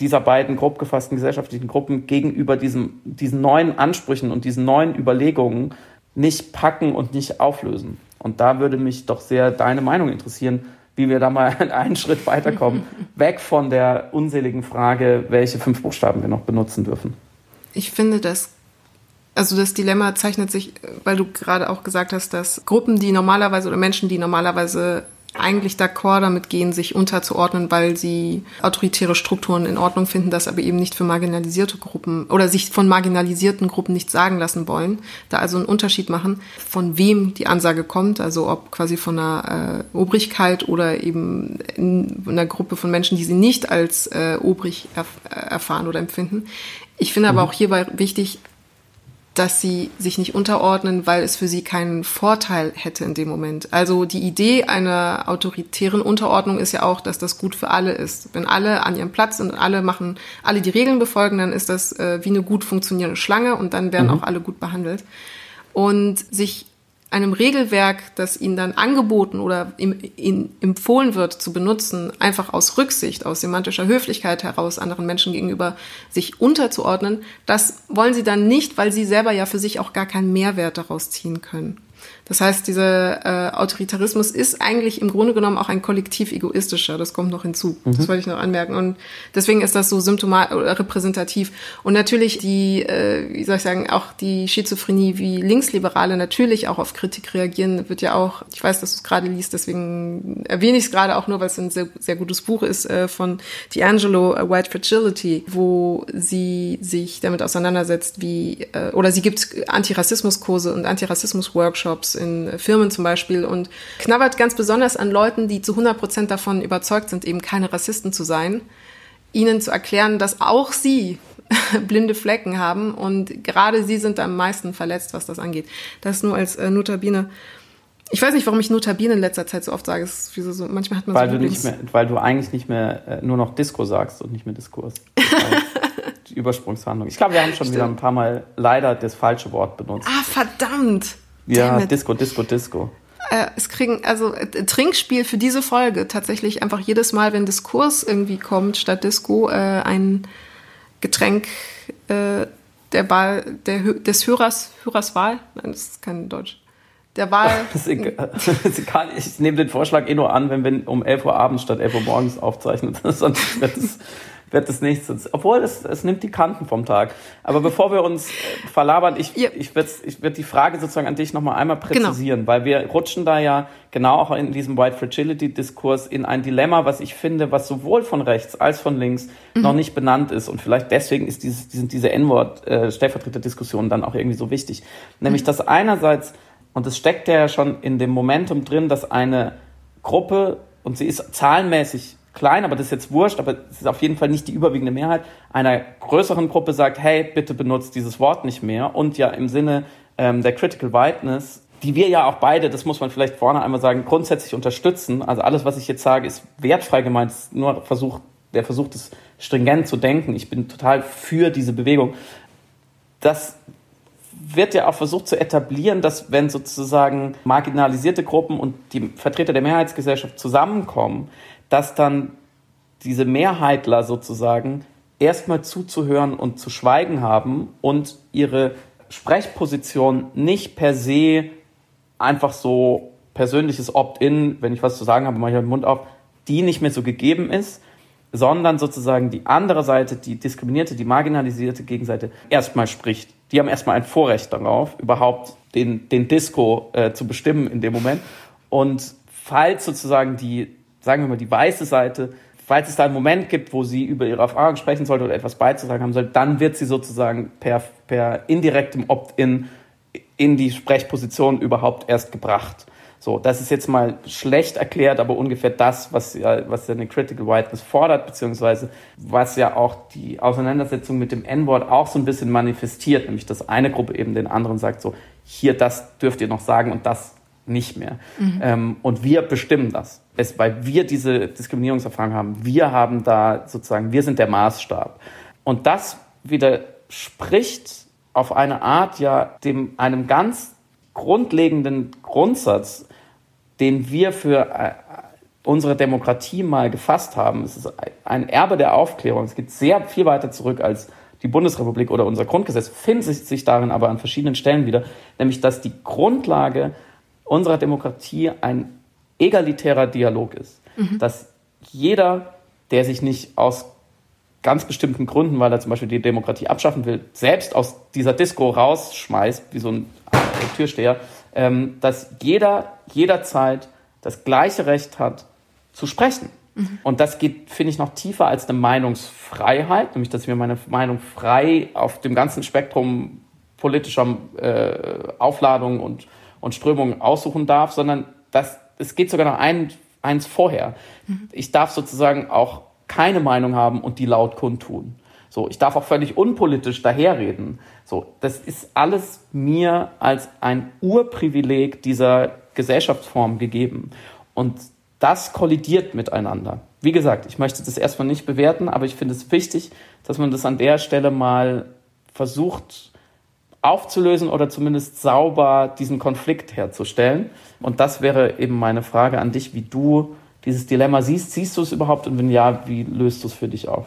dieser beiden grob gefassten gesellschaftlichen Gruppen gegenüber diesem, diesen neuen Ansprüchen und diesen neuen Überlegungen nicht packen und nicht auflösen. Und da würde mich doch sehr deine Meinung interessieren, wie wir da mal einen Schritt weiterkommen, weg von der unseligen Frage, welche fünf Buchstaben wir noch benutzen dürfen. Ich finde, dass also das Dilemma zeichnet sich, weil du gerade auch gesagt hast, dass Gruppen, die normalerweise oder Menschen, die normalerweise eigentlich d'accord damit gehen, sich unterzuordnen, weil sie autoritäre Strukturen in Ordnung finden, das aber eben nicht für marginalisierte Gruppen oder sich von marginalisierten Gruppen nicht sagen lassen wollen. Da also einen Unterschied machen, von wem die Ansage kommt, also ob quasi von einer äh, Obrigkeit oder eben in einer Gruppe von Menschen, die sie nicht als äh, obrig erf erfahren oder empfinden. Ich finde aber mhm. auch hierbei wichtig, dass sie sich nicht unterordnen, weil es für sie keinen Vorteil hätte in dem Moment. Also die Idee einer autoritären Unterordnung ist ja auch, dass das gut für alle ist. Wenn alle an ihrem Platz sind und alle machen, alle die Regeln befolgen, dann ist das äh, wie eine gut funktionierende Schlange und dann werden mhm. auch alle gut behandelt. Und sich einem Regelwerk, das ihnen dann angeboten oder im, ihnen empfohlen wird zu benutzen, einfach aus Rücksicht, aus semantischer Höflichkeit heraus anderen Menschen gegenüber sich unterzuordnen, das wollen sie dann nicht, weil sie selber ja für sich auch gar keinen Mehrwert daraus ziehen können. Das heißt, dieser äh, Autoritarismus ist eigentlich im Grunde genommen auch ein kollektiv egoistischer. Das kommt noch hinzu. Mhm. Das wollte ich noch anmerken. Und deswegen ist das so symptomal oder repräsentativ. Und natürlich die, äh, wie soll ich sagen, auch die Schizophrenie wie Linksliberale natürlich auch auf Kritik reagieren, wird ja auch, ich weiß, dass du es gerade liest, deswegen erwähne ich es gerade auch nur, weil es ein sehr, sehr gutes Buch ist äh, von D'Angelo, uh, White Fragility, wo sie sich damit auseinandersetzt, wie, äh, oder sie gibt Antirassismuskurse und Antirassismus-Workshops in Firmen zum Beispiel und knabbert ganz besonders an Leuten, die zu 100 Prozent davon überzeugt sind, eben keine Rassisten zu sein, ihnen zu erklären, dass auch sie blinde Flecken haben und gerade sie sind am meisten verletzt, was das angeht. Das nur als äh, Notabine. Ich weiß nicht, warum ich Notabine in letzter Zeit so oft sage. Es ist so, manchmal hat man weil so du nicht mehr, Weil du eigentlich nicht mehr äh, nur noch Disco sagst und nicht mehr Diskurs. die Übersprungshandlung. Ich glaube, wir haben schon Stimmt. wieder ein paar Mal leider das falsche Wort benutzt. Ah, verdammt! Ja, Disco, Disco, Disco. Äh, es kriegen, also äh, Trinkspiel für diese Folge tatsächlich einfach jedes Mal, wenn Diskurs irgendwie kommt, statt Disco, äh, ein Getränk äh, der Wahl, der, des Hörers, Hörers Wahl. Nein, das ist kein Deutsch. Der Wahl. ich nehme den Vorschlag eh nur an, wenn wir um 11 Uhr abends statt 11 Uhr morgens aufzeichnen. Sonst wird es wird es nichts. Obwohl, es, es nimmt die Kanten vom Tag. Aber bevor wir uns äh, verlabern, ich, ja. ich würde ich würd die Frage sozusagen an dich nochmal einmal genau. präzisieren, genau. weil wir rutschen da ja genau auch in diesem White Fragility-Diskurs in ein Dilemma, was ich finde, was sowohl von rechts als von links mhm. noch nicht benannt ist. Und vielleicht deswegen ist dieses, sind diese N-Wort-Stellvertreter-Diskussionen äh, dann auch irgendwie so wichtig. Nämlich, mhm. dass einerseits, und es steckt ja schon in dem Momentum drin, dass eine Gruppe, und sie ist zahlenmäßig klein, aber das ist jetzt wurscht, aber es ist auf jeden Fall nicht die überwiegende Mehrheit, einer größeren Gruppe sagt, hey, bitte benutzt dieses Wort nicht mehr und ja im Sinne ähm, der Critical Whiteness, die wir ja auch beide, das muss man vielleicht vorne einmal sagen, grundsätzlich unterstützen. Also alles, was ich jetzt sage, ist wertfrei gemeint, ist nur Versuch, der Versuch, das stringent zu denken. Ich bin total für diese Bewegung. Das wird ja auch versucht zu etablieren, dass wenn sozusagen marginalisierte Gruppen und die Vertreter der Mehrheitsgesellschaft zusammenkommen, dass dann diese Mehrheitler sozusagen erstmal zuzuhören und zu schweigen haben und ihre Sprechposition nicht per se einfach so persönliches Opt-in, wenn ich was zu sagen habe, mache ich den Mund auf, die nicht mehr so gegeben ist, sondern sozusagen die andere Seite, die diskriminierte, die marginalisierte Gegenseite erstmal spricht. Die haben erstmal ein Vorrecht darauf, überhaupt den, den Disco äh, zu bestimmen in dem Moment. Und falls sozusagen die sagen wir mal, die weiße Seite, falls es da einen Moment gibt, wo sie über ihre Erfahrung sprechen sollte oder etwas beizusagen haben soll, dann wird sie sozusagen per, per indirektem Opt-in in die Sprechposition überhaupt erst gebracht. So, das ist jetzt mal schlecht erklärt, aber ungefähr das, was ja, was ja eine Critical Whiteness fordert, beziehungsweise was ja auch die Auseinandersetzung mit dem N-Wort auch so ein bisschen manifestiert, nämlich dass eine Gruppe eben den anderen sagt, so, hier, das dürft ihr noch sagen und das nicht mehr. Mhm. Ähm, und wir bestimmen das, es, weil wir diese Diskriminierungserfahrung haben. Wir haben da sozusagen, wir sind der Maßstab. Und das widerspricht auf eine Art ja dem, einem ganz grundlegenden Grundsatz, den wir für äh, unsere Demokratie mal gefasst haben. Es ist ein Erbe der Aufklärung. Es geht sehr viel weiter zurück als die Bundesrepublik oder unser Grundgesetz, findet sich darin aber an verschiedenen Stellen wieder, nämlich dass die Grundlage unserer Demokratie ein egalitärer Dialog ist. Mhm. Dass jeder, der sich nicht aus ganz bestimmten Gründen, weil er zum Beispiel die Demokratie abschaffen will, selbst aus dieser Disco rausschmeißt, wie so ein Türsteher, ähm, dass jeder jederzeit das gleiche Recht hat zu sprechen. Mhm. Und das geht, finde ich, noch tiefer als eine Meinungsfreiheit, nämlich dass ich mir meine Meinung frei auf dem ganzen Spektrum politischer äh, Aufladung und, und Strömungen aussuchen darf, sondern das, es geht sogar noch ein, eins vorher. Mhm. Ich darf sozusagen auch keine Meinung haben und die laut kundtun. So, ich darf auch völlig unpolitisch daherreden. So, das ist alles mir als ein Urprivileg dieser Gesellschaftsform gegeben. Und das kollidiert miteinander. Wie gesagt, ich möchte das erstmal nicht bewerten, aber ich finde es wichtig, dass man das an der Stelle mal versucht aufzulösen oder zumindest sauber diesen Konflikt herzustellen. Und das wäre eben meine Frage an dich, wie du dieses Dilemma siehst. Siehst du es überhaupt und wenn ja, wie löst du es für dich auf?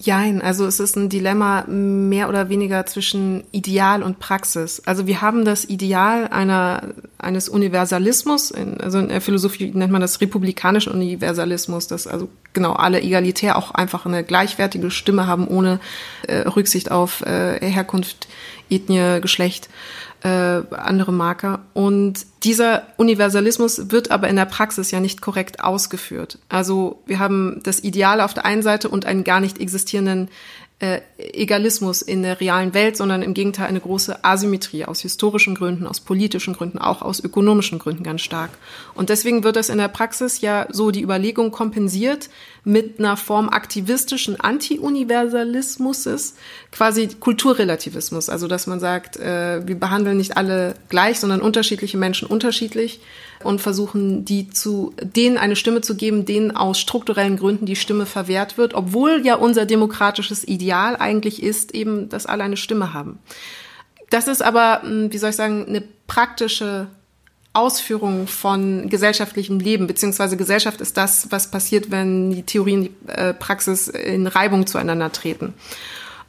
Jein, also es ist ein Dilemma mehr oder weniger zwischen Ideal und Praxis. Also wir haben das Ideal einer, eines Universalismus, in, also in der Philosophie nennt man das republikanischen Universalismus, dass also genau alle egalitär auch einfach eine gleichwertige Stimme haben, ohne äh, Rücksicht auf äh, Herkunft, Ethnie, Geschlecht äh, andere Marker. Und dieser Universalismus wird aber in der Praxis ja nicht korrekt ausgeführt. Also wir haben das Ideal auf der einen Seite und einen gar nicht existierenden äh, Egalismus in der realen Welt, sondern im Gegenteil eine große Asymmetrie aus historischen Gründen, aus politischen Gründen, auch aus ökonomischen Gründen ganz stark. Und deswegen wird das in der Praxis ja so die Überlegung kompensiert mit einer Form aktivistischen Anti-Universalismus, quasi Kulturrelativismus, also dass man sagt, äh, wir behandeln nicht alle gleich, sondern unterschiedliche Menschen unterschiedlich und versuchen, die zu, denen eine Stimme zu geben, denen aus strukturellen Gründen die Stimme verwehrt wird, obwohl ja unser demokratisches Ideal eigentlich ist, eben, dass alle eine Stimme haben. Das ist aber, hm, wie soll ich sagen, eine praktische Ausführung von gesellschaftlichem Leben, beziehungsweise Gesellschaft ist das, was passiert, wenn die Theorie und die äh, Praxis in Reibung zueinander treten.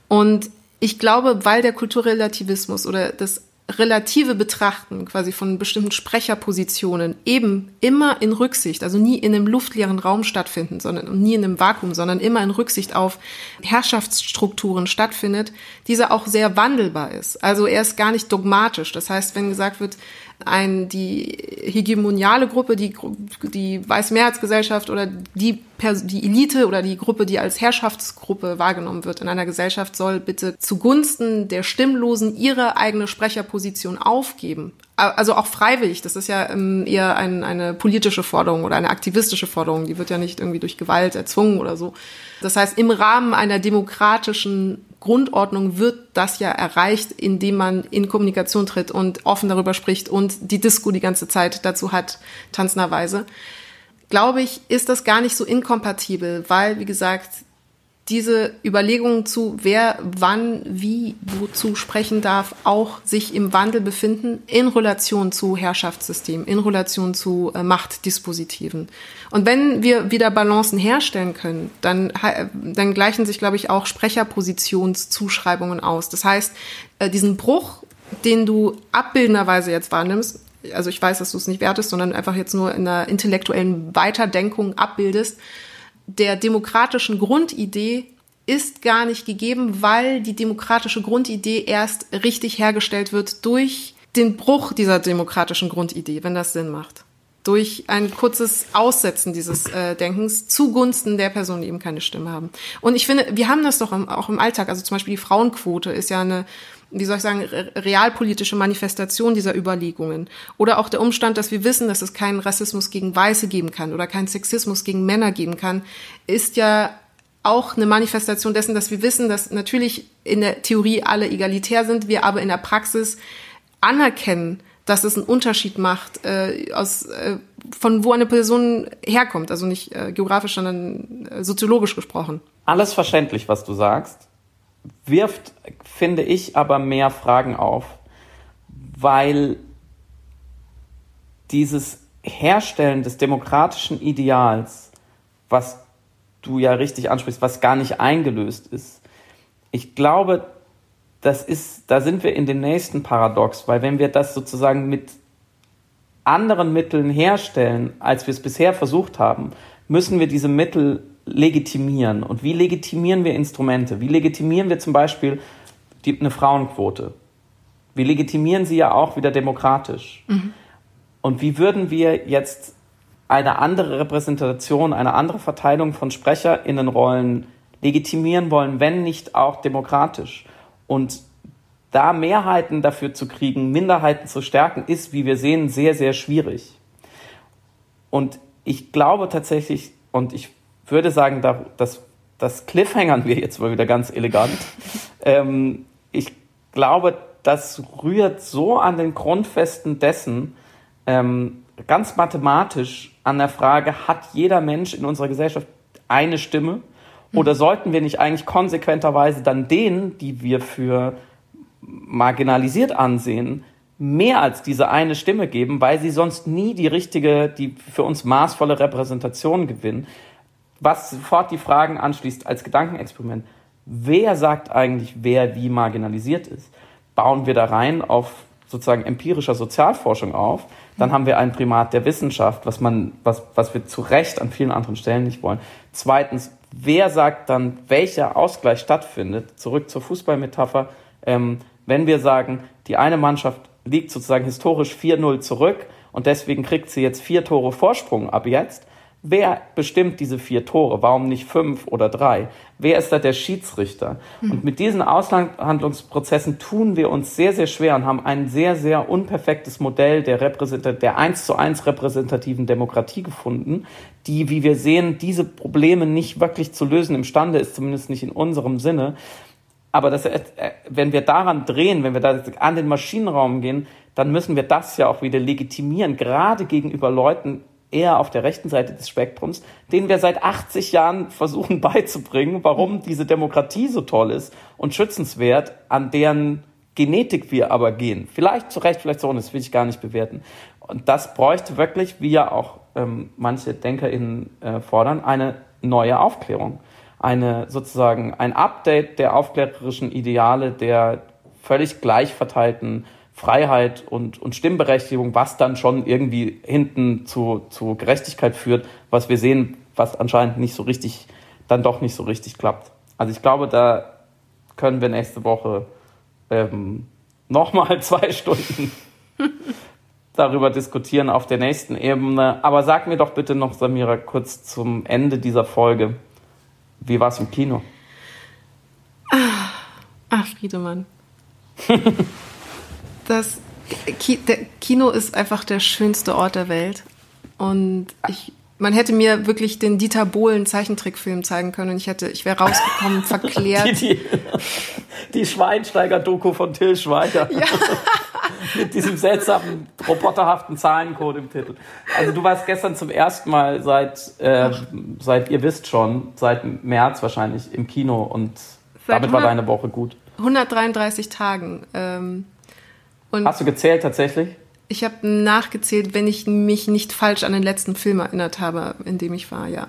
Und ich glaube, weil der Kulturrelativismus oder das relative Betrachten quasi von bestimmten Sprecherpositionen eben immer in Rücksicht, also nie in einem luftleeren Raum stattfinden, sondern nie in einem Vakuum, sondern immer in Rücksicht auf Herrschaftsstrukturen stattfindet, dieser auch sehr wandelbar ist. Also er ist gar nicht dogmatisch. Das heißt, wenn gesagt wird, ein, die hegemoniale Gruppe, die, die Weißmehrheitsgesellschaft oder die, die Elite oder die Gruppe, die als Herrschaftsgruppe wahrgenommen wird in einer Gesellschaft, soll bitte zugunsten der Stimmlosen ihre eigene Sprecherposition aufgeben. Also auch freiwillig. Das ist ja ähm, eher ein, eine politische Forderung oder eine aktivistische Forderung. Die wird ja nicht irgendwie durch Gewalt erzwungen oder so. Das heißt, im Rahmen einer demokratischen Grundordnung wird das ja erreicht, indem man in Kommunikation tritt und offen darüber spricht und die Disco die ganze Zeit dazu hat, tanzenderweise. Glaube ich, ist das gar nicht so inkompatibel, weil, wie gesagt, diese Überlegungen zu, wer wann, wie, wozu sprechen darf, auch sich im Wandel befinden in Relation zu Herrschaftssystemen, in Relation zu äh, Machtdispositiven. Und wenn wir wieder Balancen herstellen können, dann, dann gleichen sich, glaube ich, auch Sprecherpositionszuschreibungen aus. Das heißt, äh, diesen Bruch, den du abbildenderweise jetzt wahrnimmst, also ich weiß, dass du es nicht wertest, sondern einfach jetzt nur in einer intellektuellen Weiterdenkung abbildest, der demokratischen Grundidee ist gar nicht gegeben, weil die demokratische Grundidee erst richtig hergestellt wird durch den Bruch dieser demokratischen Grundidee, wenn das Sinn macht. Durch ein kurzes Aussetzen dieses äh, Denkens zugunsten der Personen, die eben keine Stimme haben. Und ich finde, wir haben das doch im, auch im Alltag. Also zum Beispiel die Frauenquote ist ja eine wie soll ich sagen, realpolitische Manifestation dieser Überlegungen. Oder auch der Umstand, dass wir wissen, dass es keinen Rassismus gegen Weiße geben kann oder keinen Sexismus gegen Männer geben kann, ist ja auch eine Manifestation dessen, dass wir wissen, dass natürlich in der Theorie alle egalitär sind, wir aber in der Praxis anerkennen, dass es einen Unterschied macht, äh, aus, äh, von wo eine Person herkommt. Also nicht äh, geografisch, sondern äh, soziologisch gesprochen. Alles verständlich, was du sagst wirft, finde ich, aber mehr Fragen auf, weil dieses Herstellen des demokratischen Ideals, was du ja richtig ansprichst, was gar nicht eingelöst ist, ich glaube, das ist, da sind wir in dem nächsten Paradox, weil wenn wir das sozusagen mit anderen Mitteln herstellen, als wir es bisher versucht haben, müssen wir diese Mittel legitimieren. Und wie legitimieren wir Instrumente? Wie legitimieren wir zum Beispiel die, eine Frauenquote? Wir legitimieren sie ja auch wieder demokratisch. Mhm. Und wie würden wir jetzt eine andere Repräsentation, eine andere Verteilung von SprecherInnenrollen legitimieren wollen, wenn nicht auch demokratisch. Und da Mehrheiten dafür zu kriegen, Minderheiten zu stärken, ist, wie wir sehen, sehr, sehr schwierig. Und ich glaube tatsächlich, und ich würde sagen, dass das Cliffhangern wir jetzt mal wieder ganz elegant. ähm, ich glaube, das rührt so an den Grundfesten dessen, ähm, ganz mathematisch an der Frage, hat jeder Mensch in unserer Gesellschaft eine Stimme? Oder sollten wir nicht eigentlich konsequenterweise dann denen, die wir für marginalisiert ansehen, mehr als diese eine Stimme geben, weil sie sonst nie die richtige, die für uns maßvolle Repräsentation gewinnen. Was sofort die Fragen anschließt als Gedankenexperiment. Wer sagt eigentlich, wer wie marginalisiert ist? Bauen wir da rein auf sozusagen empirischer Sozialforschung auf, dann haben wir ein Primat der Wissenschaft, was man, was, was wir zu Recht an vielen anderen Stellen nicht wollen. Zweitens, wer sagt dann, welcher Ausgleich stattfindet? Zurück zur Fußballmetapher. Ähm, wenn wir sagen, die eine Mannschaft liegt sozusagen historisch 4-0 zurück und deswegen kriegt sie jetzt vier Tore Vorsprung ab jetzt, Wer bestimmt diese vier Tore? Warum nicht fünf oder drei? Wer ist da der Schiedsrichter? Mhm. Und mit diesen Aushandlungsprozessen tun wir uns sehr, sehr schwer und haben ein sehr, sehr unperfektes Modell der, Repräsentat der eins zu eins repräsentativen Demokratie gefunden, die, wie wir sehen, diese Probleme nicht wirklich zu lösen imstande ist, zumindest nicht in unserem Sinne. Aber das, äh, wenn wir daran drehen, wenn wir da an den Maschinenraum gehen, dann müssen wir das ja auch wieder legitimieren, gerade gegenüber Leuten, eher auf der rechten Seite des Spektrums, denen wir seit 80 Jahren versuchen beizubringen, warum diese Demokratie so toll ist und schützenswert, an deren Genetik wir aber gehen. Vielleicht zu Recht, vielleicht so, und das will ich gar nicht bewerten. Und das bräuchte wirklich, wie ja auch ähm, manche DenkerInnen äh, fordern, eine neue Aufklärung. Eine sozusagen ein Update der aufklärerischen Ideale der völlig gleich verteilten Freiheit und, und Stimmberechtigung, was dann schon irgendwie hinten zu, zu Gerechtigkeit führt, was wir sehen, was anscheinend nicht so richtig, dann doch nicht so richtig klappt. Also ich glaube, da können wir nächste Woche ähm, nochmal zwei Stunden darüber diskutieren auf der nächsten Ebene. Aber sag mir doch bitte noch, Samira, kurz zum Ende dieser Folge. Wie war es im Kino? Ach, Friedemann. das Ki Kino ist einfach der schönste Ort der Welt. Und ich, man hätte mir wirklich den Dieter Bohlen Zeichentrickfilm zeigen können und ich hätte, ich wäre rausgekommen, verklärt. Die, die, die Schweinsteiger-Doku von Till Schweiger. Ja. Mit diesem seltsamen, roboterhaften Zahlencode im Titel. Also du warst gestern zum ersten Mal seit, äh, seit ihr wisst schon, seit März wahrscheinlich im Kino und seit damit 100, war deine Woche gut. 133 Tagen. Ähm, und Hast du gezählt tatsächlich? Ich habe nachgezählt, wenn ich mich nicht falsch an den letzten Film erinnert habe, in dem ich war, ja.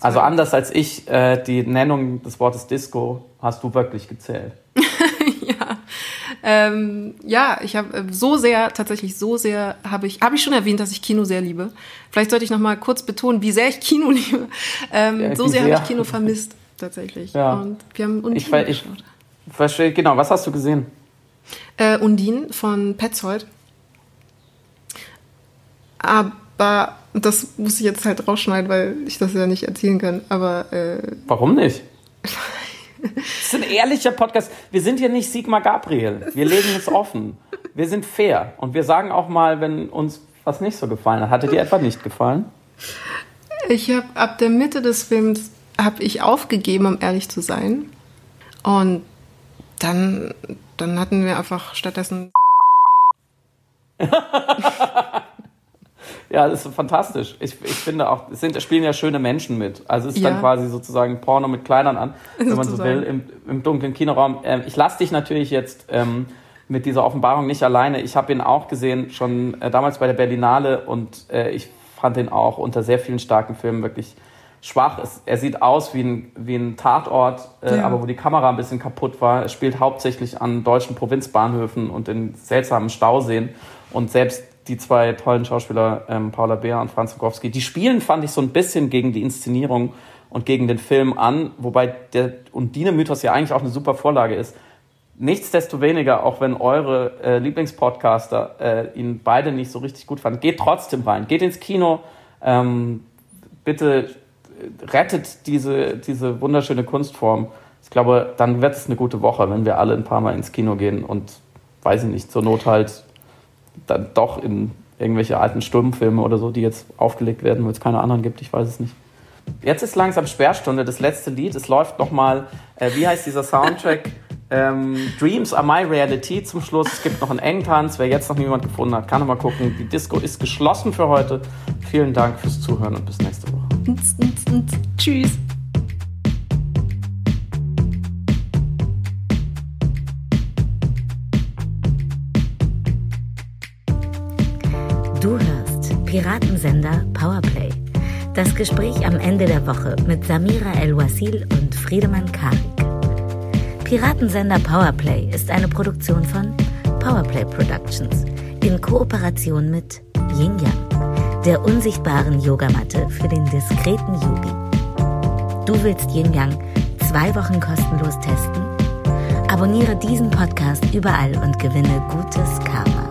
Also anders als ich, äh, die Nennung des Wortes Disco hast du wirklich gezählt. ja. Ähm, ja, ich habe äh, so sehr, tatsächlich so sehr, habe ich, habe ich schon erwähnt, dass ich Kino sehr liebe. Vielleicht sollte ich noch mal kurz betonen, wie sehr ich Kino liebe. Ähm, ja, so sehr, sehr habe ich Kino vermisst, tatsächlich. Ja. Und wir haben Undine ich, ich, ich verstehe, genau, was hast du gesehen? Äh, Undine von Petzold. Aber das muss ich jetzt halt rausschneiden, weil ich das ja nicht erzählen kann. Aber äh, warum nicht? Das ist ein ehrlicher Podcast. Wir sind hier nicht Sigmar Gabriel. Wir legen es offen. Wir sind fair. Und wir sagen auch mal, wenn uns was nicht so gefallen hat. Hatte dir etwa nicht gefallen? Ich habe ab der Mitte des Films habe ich aufgegeben, um ehrlich zu sein. Und dann dann hatten wir einfach stattdessen. ja, das ist fantastisch. Ich, ich finde auch, es sind, spielen ja schöne Menschen mit. Also es ist ja. dann quasi sozusagen Porno mit Kleinern an, wenn man so will, im, im dunklen Kinoraum. Ähm, ich lasse dich natürlich jetzt ähm, mit dieser Offenbarung nicht alleine. Ich habe ihn auch gesehen, schon äh, damals bei der Berlinale und äh, ich fand ihn auch unter sehr vielen starken Filmen wirklich schwach ist. Er sieht aus wie ein, wie ein Tatort, äh, ja. aber wo die Kamera ein bisschen kaputt war. Er spielt hauptsächlich an deutschen Provinzbahnhöfen und in seltsamen Stauseen. Und selbst die zwei tollen Schauspieler, ähm, Paula Beer und Franz Rogowski, die spielen, fand ich, so ein bisschen gegen die Inszenierung und gegen den Film an, wobei der Undine-Mythos ja eigentlich auch eine super Vorlage ist. Nichtsdestoweniger, auch wenn eure äh, Lieblingspodcaster äh, ihn beide nicht so richtig gut fanden, geht trotzdem rein. Geht ins Kino, Ähm, bitte rettet diese, diese wunderschöne Kunstform. Ich glaube, dann wird es eine gute Woche, wenn wir alle ein paar Mal ins Kino gehen und, weiß ich nicht, zur Not halt dann doch in irgendwelche alten Sturmfilme oder so, die jetzt aufgelegt werden, weil es keine anderen gibt, ich weiß es nicht. Jetzt ist langsam Sperrstunde, das letzte Lied. Es läuft nochmal, äh, wie heißt dieser Soundtrack? Ähm, Dreams are my reality zum Schluss. Es gibt noch einen Engtanz. Wer jetzt noch niemand gefunden hat, kann noch mal gucken. Die Disco ist geschlossen für heute. Vielen Dank fürs Zuhören und bis nächste Woche. Tschüss. Du hörst Piratensender Powerplay. Das Gespräch am Ende der Woche mit Samira El-Wasil und Friedemann Karik. Piratensender Powerplay ist eine Produktion von Powerplay Productions in Kooperation mit Yin Yang, der unsichtbaren Yogamatte für den diskreten Yogi. Du willst Yin Yang zwei Wochen kostenlos testen? Abonniere diesen Podcast überall und gewinne gutes Karma.